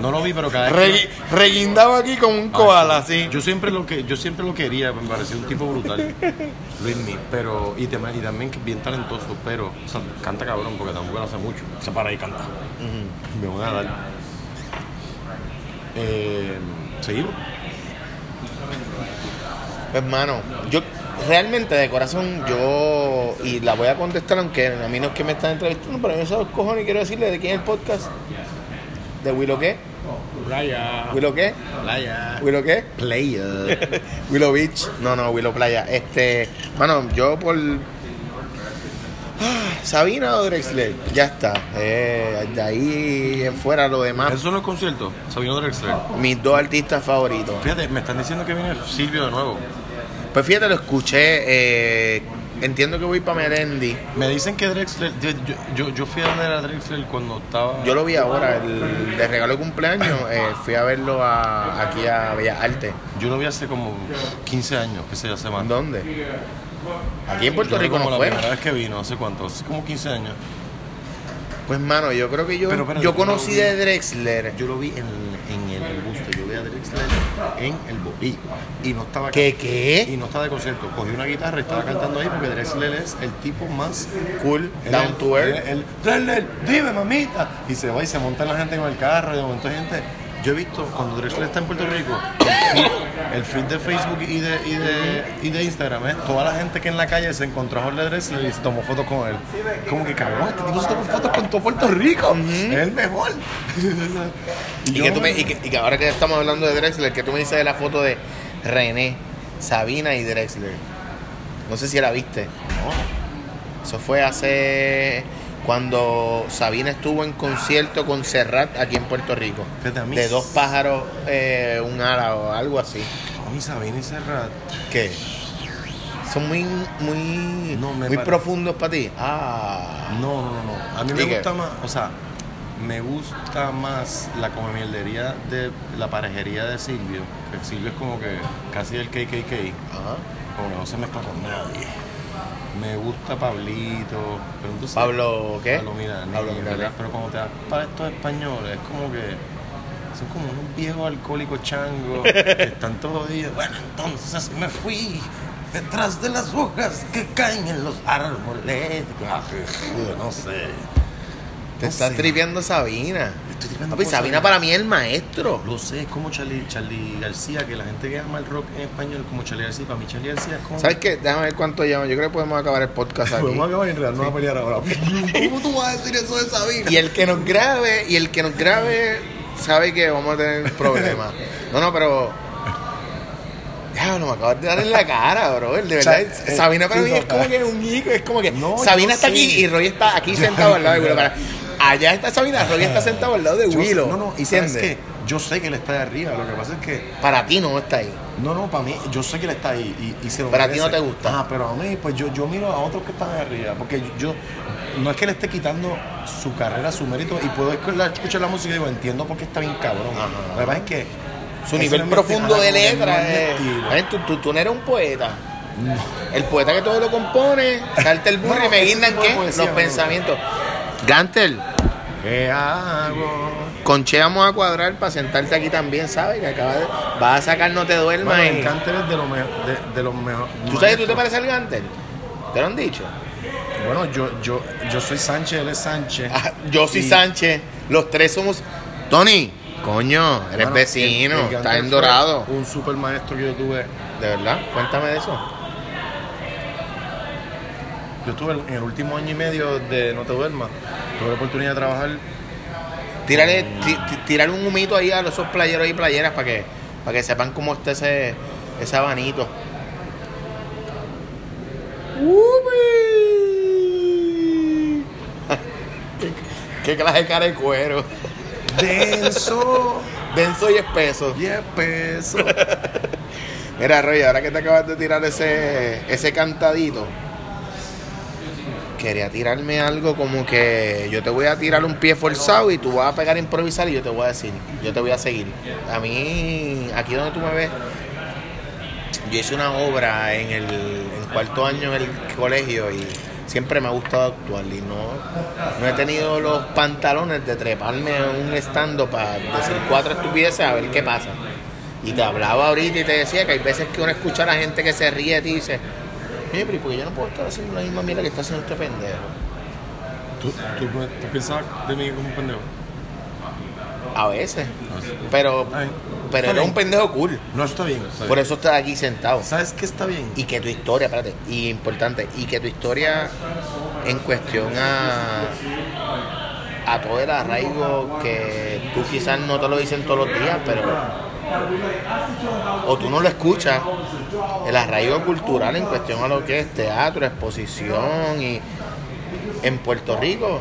No lo vi, pero cada vez que- reguindaba aquí como un koala, así. Yo siempre lo que yo siempre lo quería, me parecía un tipo brutal. <laughs> Luis Miguel, pero y, tema- y también que es bien talentoso, pero o sea, canta cabrón porque tampoco lo hace mucho. Se para y canta. Me voy a dar. Eh, seguimos. Hermano, yo realmente de corazón, yo. Y la voy a contestar, aunque a mí no es que me están entrevistando, pero a mí esos cojones quiero decirle de quién es el podcast. de Willow qué? Playa. ¿Willow qué? Playa. ¿Willow qué? Playa. <laughs> Willow Beach. No, no, Willow Playa. Este, bueno, yo por Ah, Sabina o Drexler, ya está. Eh, de ahí en fuera lo demás, ¿Esos son los conciertos? Sabino Drexler. mis dos artistas favoritos. Fíjate, me están diciendo que viene Silvio de nuevo. Pues fíjate, lo escuché. eh, entiendo que voy para Melendi. Me dicen que Drexler. Yo, yo, yo, fui a ver a Drexler cuando estaba. Yo lo vi ahora, el de regalo de cumpleaños. eh, fui a verlo a- aquí a Bellas Artes. Yo lo vi hace como 15 años, que sé, hace más. ¿Dónde? Aquí en Puerto Yo Rico como no la fue. primera vez que vino, hace cuánto, hace como 15 años. Pues mano, yo creo que yo, Pero, pero, yo yo conocí de Drexler. Yo lo vi en, en el, el busto, yo vi a Drexler en el Bobby. Y no estaba ¿Qué, Y qué? no estaba de concierto. Cogí una guitarra y estaba cantando ahí porque Drexler es el tipo más Cool, down to earth. Drexler, dime mamita. Y se va y se monta la gente con el carro y de momento hay gente. Yo he visto cuando Drexler está en Puerto Rico, el feed, el feed de Facebook y de, y de, y de Instagram es toda la gente que en la calle se encontró a Jorge Drexler y se tomó fotos con él. Como que cabrón, este tipo se tomó fotos con todo Puerto Rico. Es el mejor. Y, yo que tú no- me- y que- y que ahora que estamos hablando de Drexler, que tú me dices de la foto de René, Sabina y Drexler. No sé si la viste. Eso fue hace cuando Sabina estuvo en concierto con Serrat aquí en Puerto Rico. De dos pájaros, eh, un ala o algo así. A mí Sabina y Serrat. ¿Qué? Son muy, muy, No, muy pare- profundos para ti. Ah. No, no, no, no. A mí ¿Y me qué? gusta más, o sea, me gusta más la comemierdería de la parejería de Silvio. Que Silvio es como que casi el KKK, Ajá. como que no se mezcla con nadie. Me gusta Pablito, pero entonces, Pablo, ¿qué? Pablo Milanés, Pablo Milanés. ¿verdad? Pero como te das para estos españoles, es como que son como unos viejos alcohólicos changos <laughs> que están todos los días. Bueno, entonces me fui detrás de las hojas que caen en los árboles. Ah, no sé. Te No estás sé. tripeando Sabina. Estoy Papi, con Sabina para mí es el maestro. Lo sé, es como Charlie, Charlie García, que la gente que ama el rock en español, como Charlie García, para mí Charlie García es como... ¿Sabes qué? Déjame ver cuánto llevamos. Yo creo que podemos acabar el podcast aquí. <laughs> Podemos acabar en realidad, no va a pelear ahora. <laughs> ¿Cómo tú vas a decir eso de Sabina? Y el que nos grabe, y el que nos grabe sabe que vamos a tener problemas. <laughs> No, no, pero. Ya, no me acabas de dar en la cara, bro. De verdad, Sabina para sí, mí no, es como que un hijo. Es como que No, Sabina está aquí y Roy está aquí sentado al lado de. Para- Allá está Sabina, Roy está sentado al lado de Yo Willow. No, no, y sabes que yo sé que él está de arriba, lo que pasa es que Para ti no está ahí. No, no, para mí, yo sé que él está ahí y, y se lo Pero a ti no te gusta. Ah, pero a mí, pues yo, yo miro a otros que están arriba, porque yo, no es que le esté quitando su carrera, su mérito, y puedo escuchar, la música y digo, entiendo por qué está bien cabrón. Ajá. Lo que pasa es que Su nivel no profundo de letra no es. Ay, Tú, tú, tú no eres un poeta. El poeta que todo lo compone, salta el burro <laughs> No, y me guindan de qué? poesía, Los no. pensamientos. Gantel, ¿Qué hago? con Che vamos a cuadrar para sentarte aquí también, ¿sabes? Que acaba de. Vas a sacar No Te Duermas. Bueno, en- el Canter es de lo mejor. De, de lo mejor ¿Tú sabes que tú te pareces al Gantel? ¿Te lo han dicho? Bueno, yo, yo, yo soy Sánchez, él es Sánchez. Ah, yo soy Y- Sánchez. Los tres somos. Tony, coño, eres Bueno, vecino. el- el estás en dorado. Un super maestro que yo tuve. ¿De verdad? Cuéntame de eso. Yo estuve en el último año y medio de No Te Duermas. Tuve la oportunidad de trabajar Tírale, ti- ti- tírale un humito ahí a los esos playeros y playeras para que, para que sepan cómo está ese, ese abanito. ¿Qué, qué clase de cara de cuero. denso Denso y espeso. y espeso. <laughs> Mira, Roy, ahora que te acabas de tirar ese, ese cantadito, quería tirarme algo como que yo te voy a tirar un pie forzado y tú vas a pegar a improvisar y yo te voy a decir, yo te voy a seguir. A mí, aquí donde tú me ves, yo hice una obra en el cuarto año en el colegio y siempre me ha gustado actuar y no, no he tenido los pantalones de treparme a un estando para decir cuatro estupideces a ver qué pasa. Y te hablaba ahorita y te decía que hay veces que uno escucha a la gente que se ríe y dice, mire, pero ¿y por qué yo no puedo estar haciendo la misma mierda que está haciendo este pendejo? ¿Tú, tú, tú pensabas de mí como un pendejo? A veces. Pero, Ay, pero eres bien. un pendejo cool. No, está bien. está Por bien. eso estás aquí sentado. ¿Sabes qué está bien? Y que tu historia, espérate, y importante, y que tu historia en cuestión a, a todo el arraigo que tú quizás no te lo dicen todos los días, pero o tú no lo escuchas, el arraigo cultural en cuestión a lo que es teatro, exposición y en Puerto Rico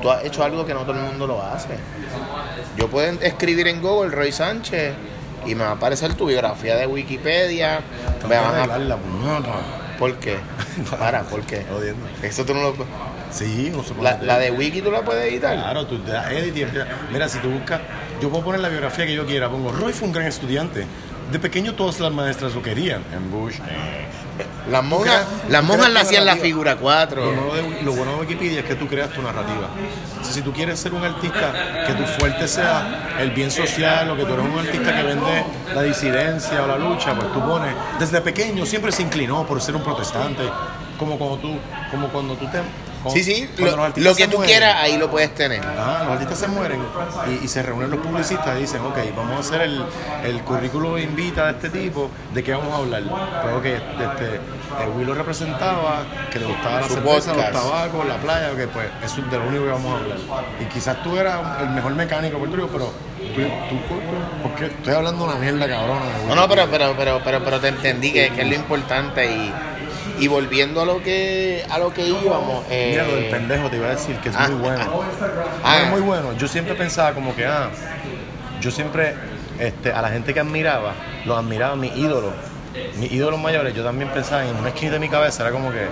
tú has hecho algo que no todo el mundo lo hace. Yo puedo escribir en Google Roy Sánchez y me va a aparecer tu biografía de Wikipedia. Me van a... la. ¿Por qué? <laughs> Para, ¿por qué? Eso tú no lo Sí, no se puede la, de Wiki tú la puedes editar. Claro, tú te das edit y Mira, si tú buscas, yo puedo poner la biografía que yo quiera. Pongo, Roy fue un gran estudiante. De pequeño todas las maestras lo querían. En Bush. Las monjas, las monjas le hacían la figura 4. Lo bueno, de, lo bueno de Wikipedia es que tú creas tu narrativa. Si tú quieres ser un artista, que tu fuerte sea el bien social o que tú eres un artista que vende la disidencia o la lucha, pues tú pones, desde pequeño siempre se inclinó por ser un protestante, como cuando tú, como cuando tú te... Sí, sí, lo, que tú mueren. quieras ahí lo puedes tener. Ajá, los artistas se mueren y, y se reúnen los publicistas y dicen, ok, vamos a hacer el, el currículo invita de este tipo, ¿de qué vamos a hablar? Pero que este, eh, Will lo representaba, que le gustaba la Su cerveza, podcast. los tabacos, la playa, que pues eso es de lo único que vamos a hablar. Y quizás tú eras el mejor mecánico Puerto Rico, pero tú, tú, porque estoy hablando una mierda cabrona. No, no, pero, pero, pero, pero, pero te entendí que, que es lo importante y, y volviendo a lo que a lo que íbamos. eh, Mira lo del pendejo, te iba a decir que es ah, muy bueno. ah. No, es muy bueno. Yo siempre pensaba como que, ah, yo siempre, este, a la gente que admiraba, los admiraba, mis ídolos, mis ídolos mayores, yo también pensaba en una esquina de mi cabeza, era como que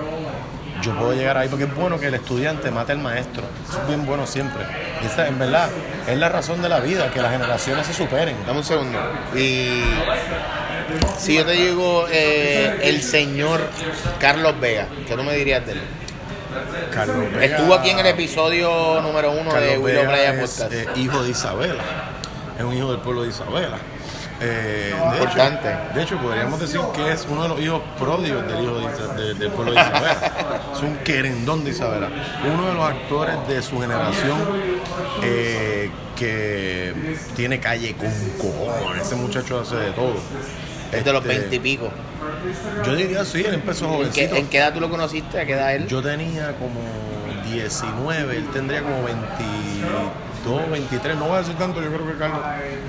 yo puedo llegar ahí, porque es bueno que el estudiante mate al maestro. Eso es bien bueno siempre. Y esa, en verdad, es la razón de la vida, que las generaciones se superen. Dame un segundo. Y si yo te digo eh, el señor Carlos Vega, ¿qué tú me dirías de él? Carlos Vega- Estuvo aquí en el episodio número uno de Willow Playa es, Podcast. eh, hijo de Isabela. Es un hijo del pueblo de Isabela. Eh, de Importante. Hecho, de hecho, podríamos decir que es uno de los hijos pródigos del hijo de de- del pueblo de Isabela. <laughs> es un querendón de Isabela. Uno de los actores de su generación eh, que tiene calle con cojones. Ese muchacho hace de todo. Es de los Este, veinte y pico. Yo diría sí, él empezó ¿En qué, jovencito. en qué edad tú lo conociste? ¿A qué edad él? Yo tenía como 19, él tendría como 22, 23, no voy a decir tanto, yo creo que Carlos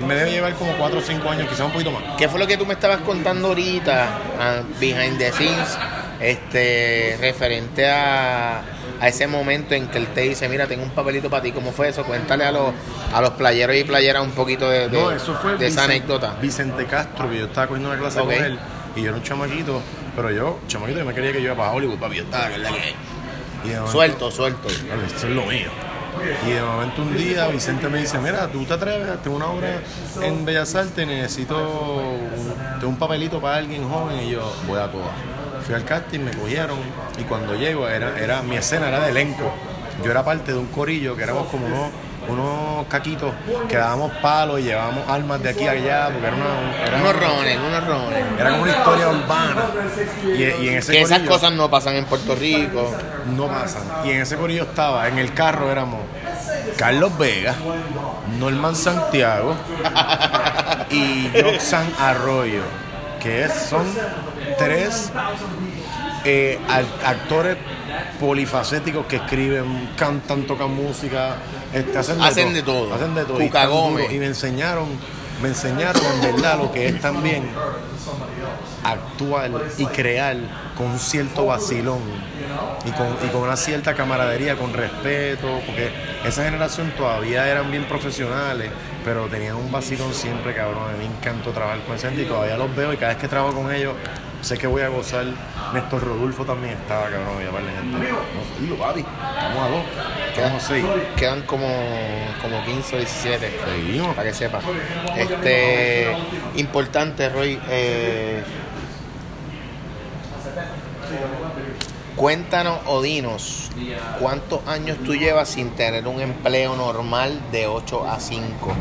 me debe llevar como 4 o 5 años, quizás un poquito más. ¿Qué fue lo que tú me estabas contando ahorita, ah, behind the scenes, este, referente a, a ese momento en que él te dice, mira, tengo un papelito para ti, ¿cómo fue eso? Cuéntale a los, a los playeros y playeras un poquito de, de- No, eso fue de esa anécdota. Vicente Castro, que yo estaba cogiendo una clase Ok. con él y yo era un chamaquito, pero yo, chamaquito, yo me quería que yo iba para Hollywood, papi, yo estaba, que es la que hay. Y momento- Suelto, suelto. Esto es lo mío. Y de momento un día Vicente me dice, mira, tú te atreves, tengo una obra en Bellas Artes, necesito un, tengo un papelito para alguien joven y yo voy a todas. Fui al casting, me cogieron y cuando llego era, era mi escena era de elenco. Yo era parte de un corillo que éramos como unos, unos caquitos que dábamos palos y llevábamos armas de aquí a allá porque era una, era Unos rones, unos rones. era como una historia urbana. Y, y en ese Que esas corillo- cosas no pasan en Puerto Rico. no pasan. Y en ese corillo estaba, en el carro éramos Carlos Vega, Norman Santiago <laughs> y Joxan Arroyo, que es- son tres eh, actores polifacéticos que escriben, cantan, tocan música, este, hacen, de, Hacen todo, de todo. Hacen de todo. y Cuca. Gómez. Y me enseñaron, me enseñaron en verdad lo que es también actuar y crear con un cierto vacilón y con, y con una cierta camaradería, con respeto, porque esa generación todavía eran bien profesionales, pero tenían un vacilón siempre, cabrón. A mí me encantó trabajar con esa gente y todavía los veo y cada vez que trabajo con ellos sé que voy a gozar. Néstor Rodulfo también estaba, cabrón, y llamarle gente. No, papi. Estamos a dos, quedamos seis. Quedan como, como 15 o 17. Seguimos. Para que sepa. Este, importante, Roy. eh, cuéntanos o dinos cuántos años tú llevas sin tener un empleo normal de 8 a 5.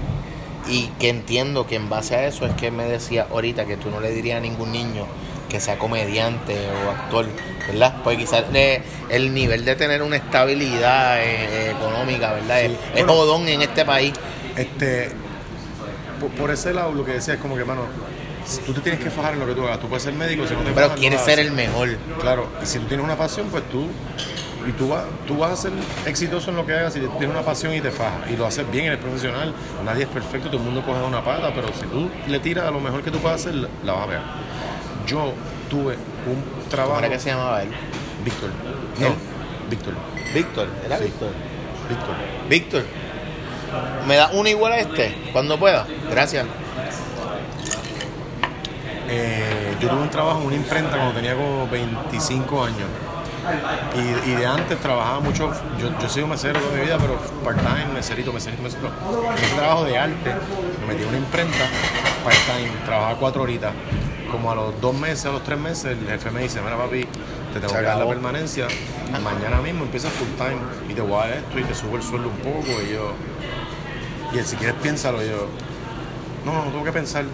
Y que entiendo que en base a eso es que me decía ahorita que tú no le dirías a ningún niño que sea comediante o actor, ¿verdad? Pues quizás eh, el nivel de tener una estabilidad eh, económica, ¿verdad? Es, es Bueno. jodón en este país. Este, por, por ese lado, lo que decía es como que, mano, tú te tienes que fajar en lo que tú hagas. Tú puedes ser médico si no te Pero quieres ser el mejor. Claro, y si tú tienes una pasión, pues tú y tú, vas, tú vas a ser exitoso en lo que hagas si tienes una pasión y te fajas y lo haces bien, eres profesional, nadie es perfecto, todo el mundo coge una pata, pero si tú le tiras a lo mejor que tú puedas hacer, la vas a pegar. Yo tuve un ¿Cómo trabajo... era que se llamaba él? Víctor. No, ¿Él? Víctor. Víctor, ¿era Sí. Víctor? Víctor. Víctor, ¿me da uno igual a este? Cuando pueda. Gracias. Eh, yo tuve un trabajo en una imprenta cuando tenía como 25 años. Y, y de antes trabajaba mucho, yo, yo he sido mesero toda mi vida, pero part-time, meserito, meserito, meserito. En ese trabajo de arte, me metí en una imprenta, part-time, trabajaba cuatro horitas. Como a los dos meses, a los tres meses, el jefe me dice, mira papi, te tengo que dar la permanencia, mañana mismo empiezas full-time y te voy a dar esto y te subo el sueldo un poco. Y yo, y él, si quieres piénsalo, y yo, no, no, no tengo que pensar,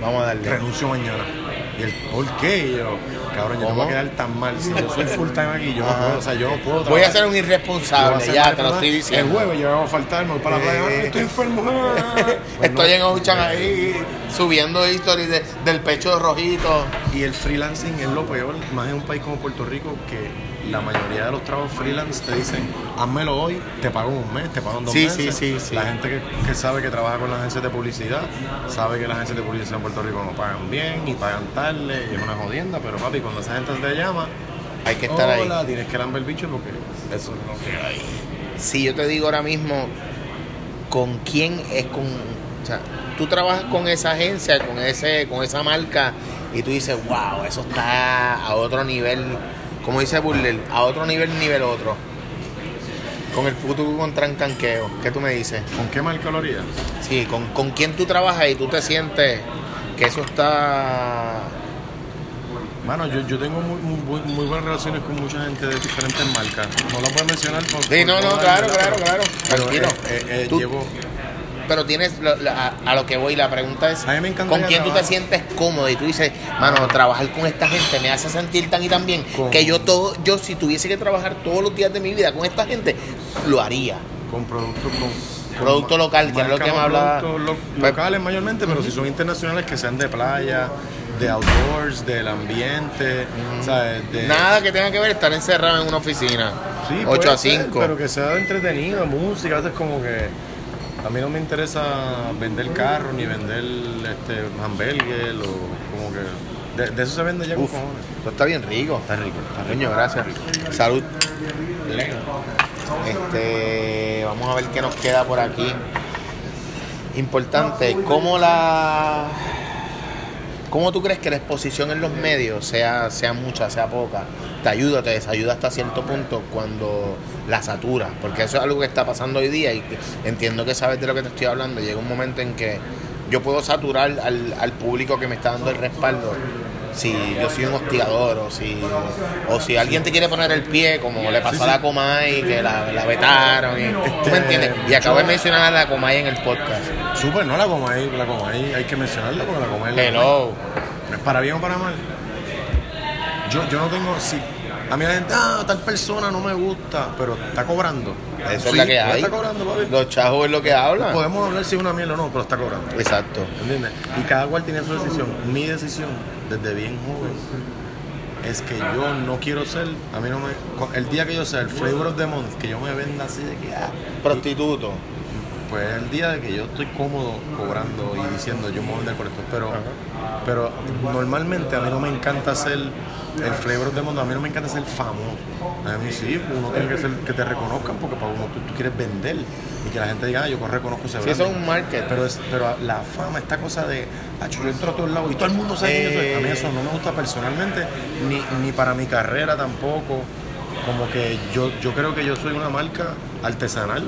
Vamos a darle. renuncio mañana. Y él, ¿por qué? Y yo, cabrón, yo no ¿Cómo? voy a quedar tan mal. Si yo soy full time aquí, yo no puedo, o sea, yo no puedo Voy a trabajar. ser un irresponsable, ya te lo estoy El diciendo. jueves yo voy a faltar, me voy para la playa, Eh, "Ay, estoy enfermo. ah". <laughs> Pues Estoy no. en Ocean ahí subiendo historias de- del pecho rojito. Y el freelancing es lo peor, más en un país como Puerto Rico, que la mayoría de los trabajos freelance te dicen, házmelo hoy, te pago un mes, te pago dos Sí, meses. sí, sí, sí. La gente que, que sabe que trabaja con las agencias de publicidad, sabe que las agencias de publicidad en Puerto Rico no pagan bien y pagan tarde y es una jodienda, pero papi, cuando esa gente te llama, Hay que estar Hola, ahí. tienes que lamber el bicho porque eso es lo que hay. Si yo te digo ahora mismo con quién es con. O sea, tú trabajas con esa agencia, con ese, con esa marca, y tú dices, wow, eso está a otro nivel, como dice Burler, a otro nivel, nivel otro. Con el puto con trancanqueo. ¿Qué tú me dices? ¿Con qué marca lo harías? Sí, con, con quién tú trabajas y tú te sientes que eso está. Mano, yo, yo tengo muy, muy, muy buenas relaciones con mucha gente de diferentes marcas. No las voy a mencionar por Sí, no, no, claro, claro, claro. Tranquilo. eh, eh, eh, llevo, Pero tienes lo- a, a lo que voy, la pregunta es, A mí me encantaría ¿con quién tú te sientes cómodo? Y tú dices, mano, trabajar con esta gente me hace sentir tan y tan bien Con- que yo todo, yo si tuviese que trabajar todos los días de mi vida con esta gente, lo haría. con productos con, Producto local, que era lo que me hablaba. lo- Pues- locales mayormente, pero si son internacionales que sean de playa, de outdoors, del ambiente, ¿sabes? De, Nada que tenga que ver estar encerrado en una oficina. Sí, 8 puede a ser, 5. pero que sea entretenido, música, veces como que a mí no me interesa vender carros ni vender este hamburger o como que de, de eso se vende ya Uf, esto está bien rico. Está rico, está rico. Coño, gracias. Salud. Este, vamos a ver qué nos queda por aquí. Importante, ¿cómo la ¿Cómo tú crees que la exposición en los medios, sea, sea mucha, sea poca, te ayuda, te desayuda hasta cierto punto cuando la satura? Porque eso es algo que está pasando hoy día y entiendo que sabes de lo que te estoy hablando. Llega un momento en que yo puedo saturar al, al público que me está dando el respaldo si yo soy un hostigador o si o si alguien te quiere poner el pie como le pasó a la Comay que la, la vetaron y, ¿tú me entiendes? <laughs> y acabo de mencionar a la Comay en el podcast Súper, no la Comay, la Comay hay que mencionarla porque la Comay la hello para bien o para mal. Yo, yo no tengo, si a mí la gente, ah, tal persona no me gusta, pero está cobrando. eso Sí, es la que pues hay Está cobrando, papi. los chavos es lo que hablan Podemos hablar si es una mierda o no, pero está cobrando. exacto ¿Entiendes? Y cada cual tiene su decisión. Mi decisión, desde bien joven, es que yo no quiero ser, a mí no me. El día que yo sea el flavor of the month, que yo me venda así de que. ah, prostituto pues el día de que yo estoy cómodo cobrando y diciendo yo me voy a vender por esto. Pero, pero normalmente a mí no me encanta ser el flavor the month, a mí no me encanta ser famoso. A mí sí, uno tiene que ser que te reconozcan porque para uno tú, tú quieres vender y que la gente diga, ah, yo reconozco ese Sí, branding". eso es un market. Pero, es, pero la fama, esta cosa de, ah, yo entro a todos lados y todo el mundo sabe quién yo soy. A mí eso no me gusta personalmente, ni, ni para mi carrera tampoco. Como que yo, yo creo que yo soy una marca artesanal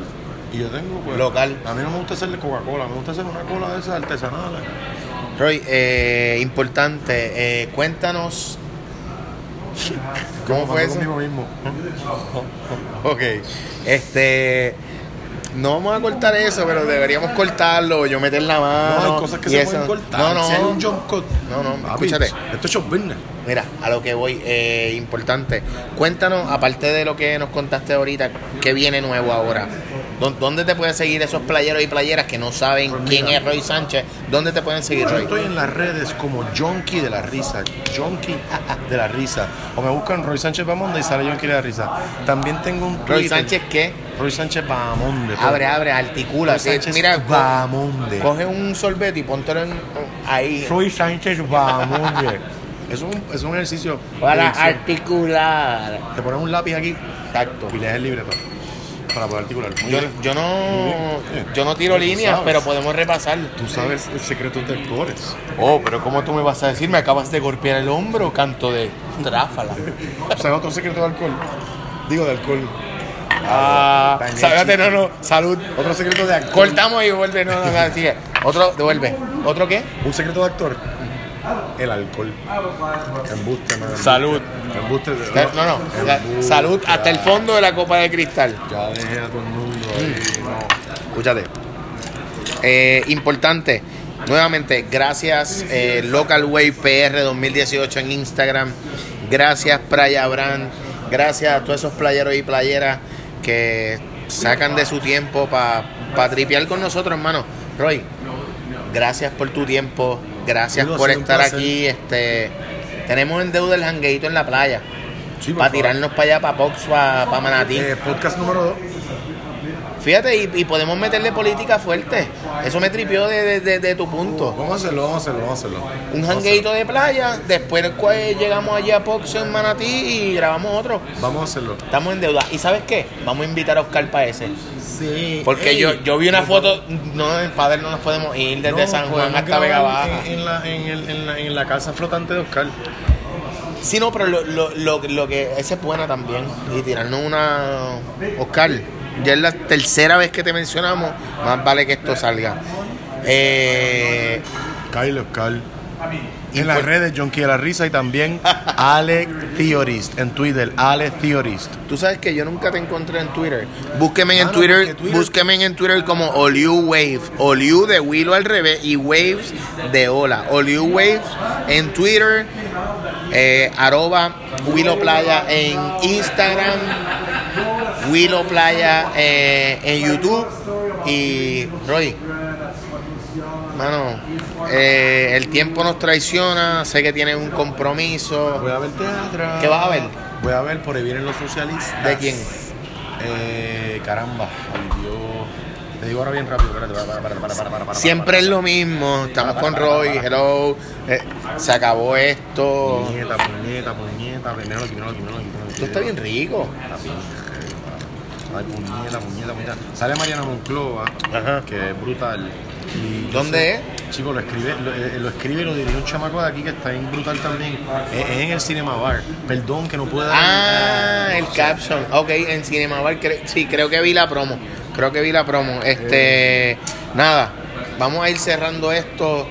y yo tengo, pues, Local. A mí no me gusta hacerle Coca-Cola, me gusta hacer una cola de esas artesanales. Roy eh, importante eh, cuéntanos <laughs> ¿Cómo fue eso? Conmigo mismo. <laughs> Ok. Este. No vamos a cortar eso, pero deberíamos cortarlo. Yo meter la mano. No, hay cosas que se eso. pueden cortar. No, no. Si hay un jump cut. No, no, Papi, escúchate. Esto es show business. Mira, a lo que voy, eh, importante. Cuéntanos, aparte de lo que nos contaste ahorita, ¿qué viene nuevo ahora? ¿Dó- ¿Dónde te pueden seguir esos playeros y playeras que no saben Pues quién es Roy Sánchez? ¿Dónde te pueden seguir, Yo Roy? estoy en las redes como Jonky de la Risa. Jonky de la Risa. O me buscan Roy Sánchez Bamonde y sale Jonky de la Risa. También tengo un Roy Twitter. Sánchez, ¿qué? Roy Sánchez Bamonde. Abre, abre, articula. Roy Sánchez Mira, Bamonde. coge un sorbete y póntelo en, ahí. Roy Sánchez Bamonde. <laughs> Es un, es un ejercicio. Para articular. Te pones un lápiz aquí Exacto. y lees el libreto para poder articular. Muy Yo, bien. yo no bien. yo no tiro líneas, sabes. pero podemos repasar. Tú sabes el secreto de actores. Oh, pero ¿cómo tú me vas a decir? Me acabas de golpear el hombro, canto de tráfala. <laughs> ¿Sabes otro secreto de alcohol? Digo, de alcohol. Ah, Tan sábate, no, no, salud. Otro secreto de actor. Cortamos y vuelve, no, no, no, sigue. Otro, devuelve. ¿Otro qué? Un secreto de actor. El alcohol. Embuste. Salud. Embuste. No, no, la- salud hasta el fondo de la copa de cristal. Ya dejé a todo el mundo ahí. No. Escúchate. Eh, importante, nuevamente, gracias eh, Local Way PR 2018 en Instagram. Gracias Playa Brand. Gracias a todos esos playeros y playeras que sacan de su tiempo para tripear con nosotros, hermano. Roy, gracias por tu tiempo. Gracias por estar aquí. Este, tenemos en deuda el jangueito en la playa. Sí, Para tirarnos para allá, para Pox, para Manatí. Eh, podcast número 2. Fíjate, y, y podemos meterle política fuerte. Eso me tripió de, de- de- tu punto. Vamos a hacerlo, vamos a hacerlo, vamos a hacerlo. Un jangueito de playa, después llegamos allí a Pox en Manatí y grabamos otro. Vamos a hacerlo. Estamos en deuda. ¿Y sabes qué? Vamos a invitar a Oscar para ese. Sí. Porque yo, yo vi una foto, no, en Padre no nos podemos ir desde San Juan hasta Vega Baja. En, en la, en, el- en, la, en la casa flotante de Oscar. Sí, no, pero lo, lo, lo, lo que esa es buena también. Y tirarnos una. Oscar, ya es la tercera vez que te mencionamos. Más vale que esto salga. Eh, Kyle Oscar. En las pues- redes, Jonky de la Risa y también <laughs> Ale Theorist. En Twitter, Ale Theorist. Tú sabes que yo nunca te encontré en Twitter. Búsqueme en Mano, Twitter, Twitter- búsqueme en Twitter como Oliu Wave. Oliu de Willow al revés y Waves de Ola. Oliu Waves en Twitter, eh, arroba Willow Playa en Instagram, Willow Playa eh, en YouTube y Roy. Mano, eh, el tiempo nos traiciona, sé que tienes un compromiso. Voy a ver teatro. ¿Qué vas a ver? Voy a ver por ahí vienen los socialistas. ¿De quién? Eh, caramba. Ay, Dios. Te digo ahora bien rápido. Espérate, para, para, para, para, para, para, para, Siempre es lo mismo. Estamos con Roy. Hello. Eh, se acabó esto. Puñeta, puñeta, puñeta. Primero, primero, primero, primero. Esto está bien rico. Ay, puñeta, puñeta, puñeta. Sale Mariana Monclova, Ajá. que es brutal. Y ¿Dónde es? Chico, lo escribe, lo, eh, lo escribe y lo dirige un chamaco de aquí que está bien brutal también. Es, es en el Cinema Bar. Perdón que no pueda dar. Ah, el caption. Ok, en Cinema Bar. cre- sí, creo que vi la promo. Creo que vi la promo. Este. Nada. Vamos a ir cerrando esto.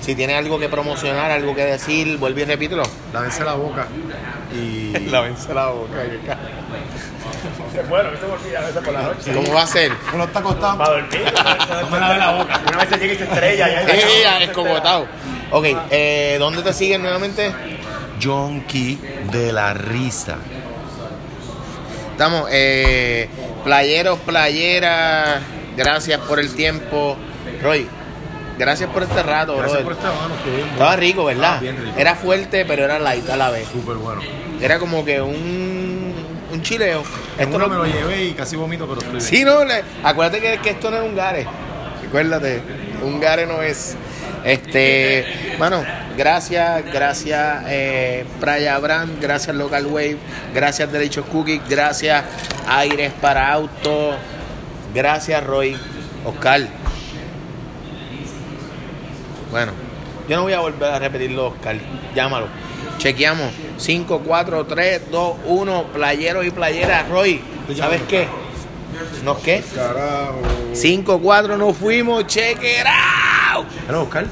Si tiene algo que promocionar, algo que decir, vuelve y repítelo. Lávense la boca. Y. <laughs> vence la boca. Bueno, eso a veces por la noche. ¿Cómo va a ser? Uno está acostado. Para dormir. No me lave la boca. Una vez se llega y se estrella. Ya, ya, escogotado. Ok, eh, ¿dónde te siguen nuevamente? Jonky de la risa. Estamos, eh, playeros, playeras, gracias por el tiempo. Roy, gracias por este rato, Gracias brother. por esta mano. estuvo bien. Estaba rico, ¿verdad? Ah, bien rico. Era fuerte, pero era light a la vez. Súper bueno. Era como que un, un chileo. Esto no no me lo llevé y casi vomito, pero estoy bien. Sí, no, le- acuérdate que, que esto no es un gare. Acuérdate, un gare no es. Este, bueno, gracias, gracias eh, Playa Brand, gracias Local Wave, gracias Derechos Cookies, gracias Aires para Auto, gracias Roy, Oscar. Bueno, yo no voy a volver a repetirlo, Oscar, llámalo. Chequeamos 5, 4, 3, 2, 1, playeros y playeras, Roy. ¿Sabes qué? ¿Nos qué? Carajo. 5, 4, nos fuimos, it out. Hello, Oscar.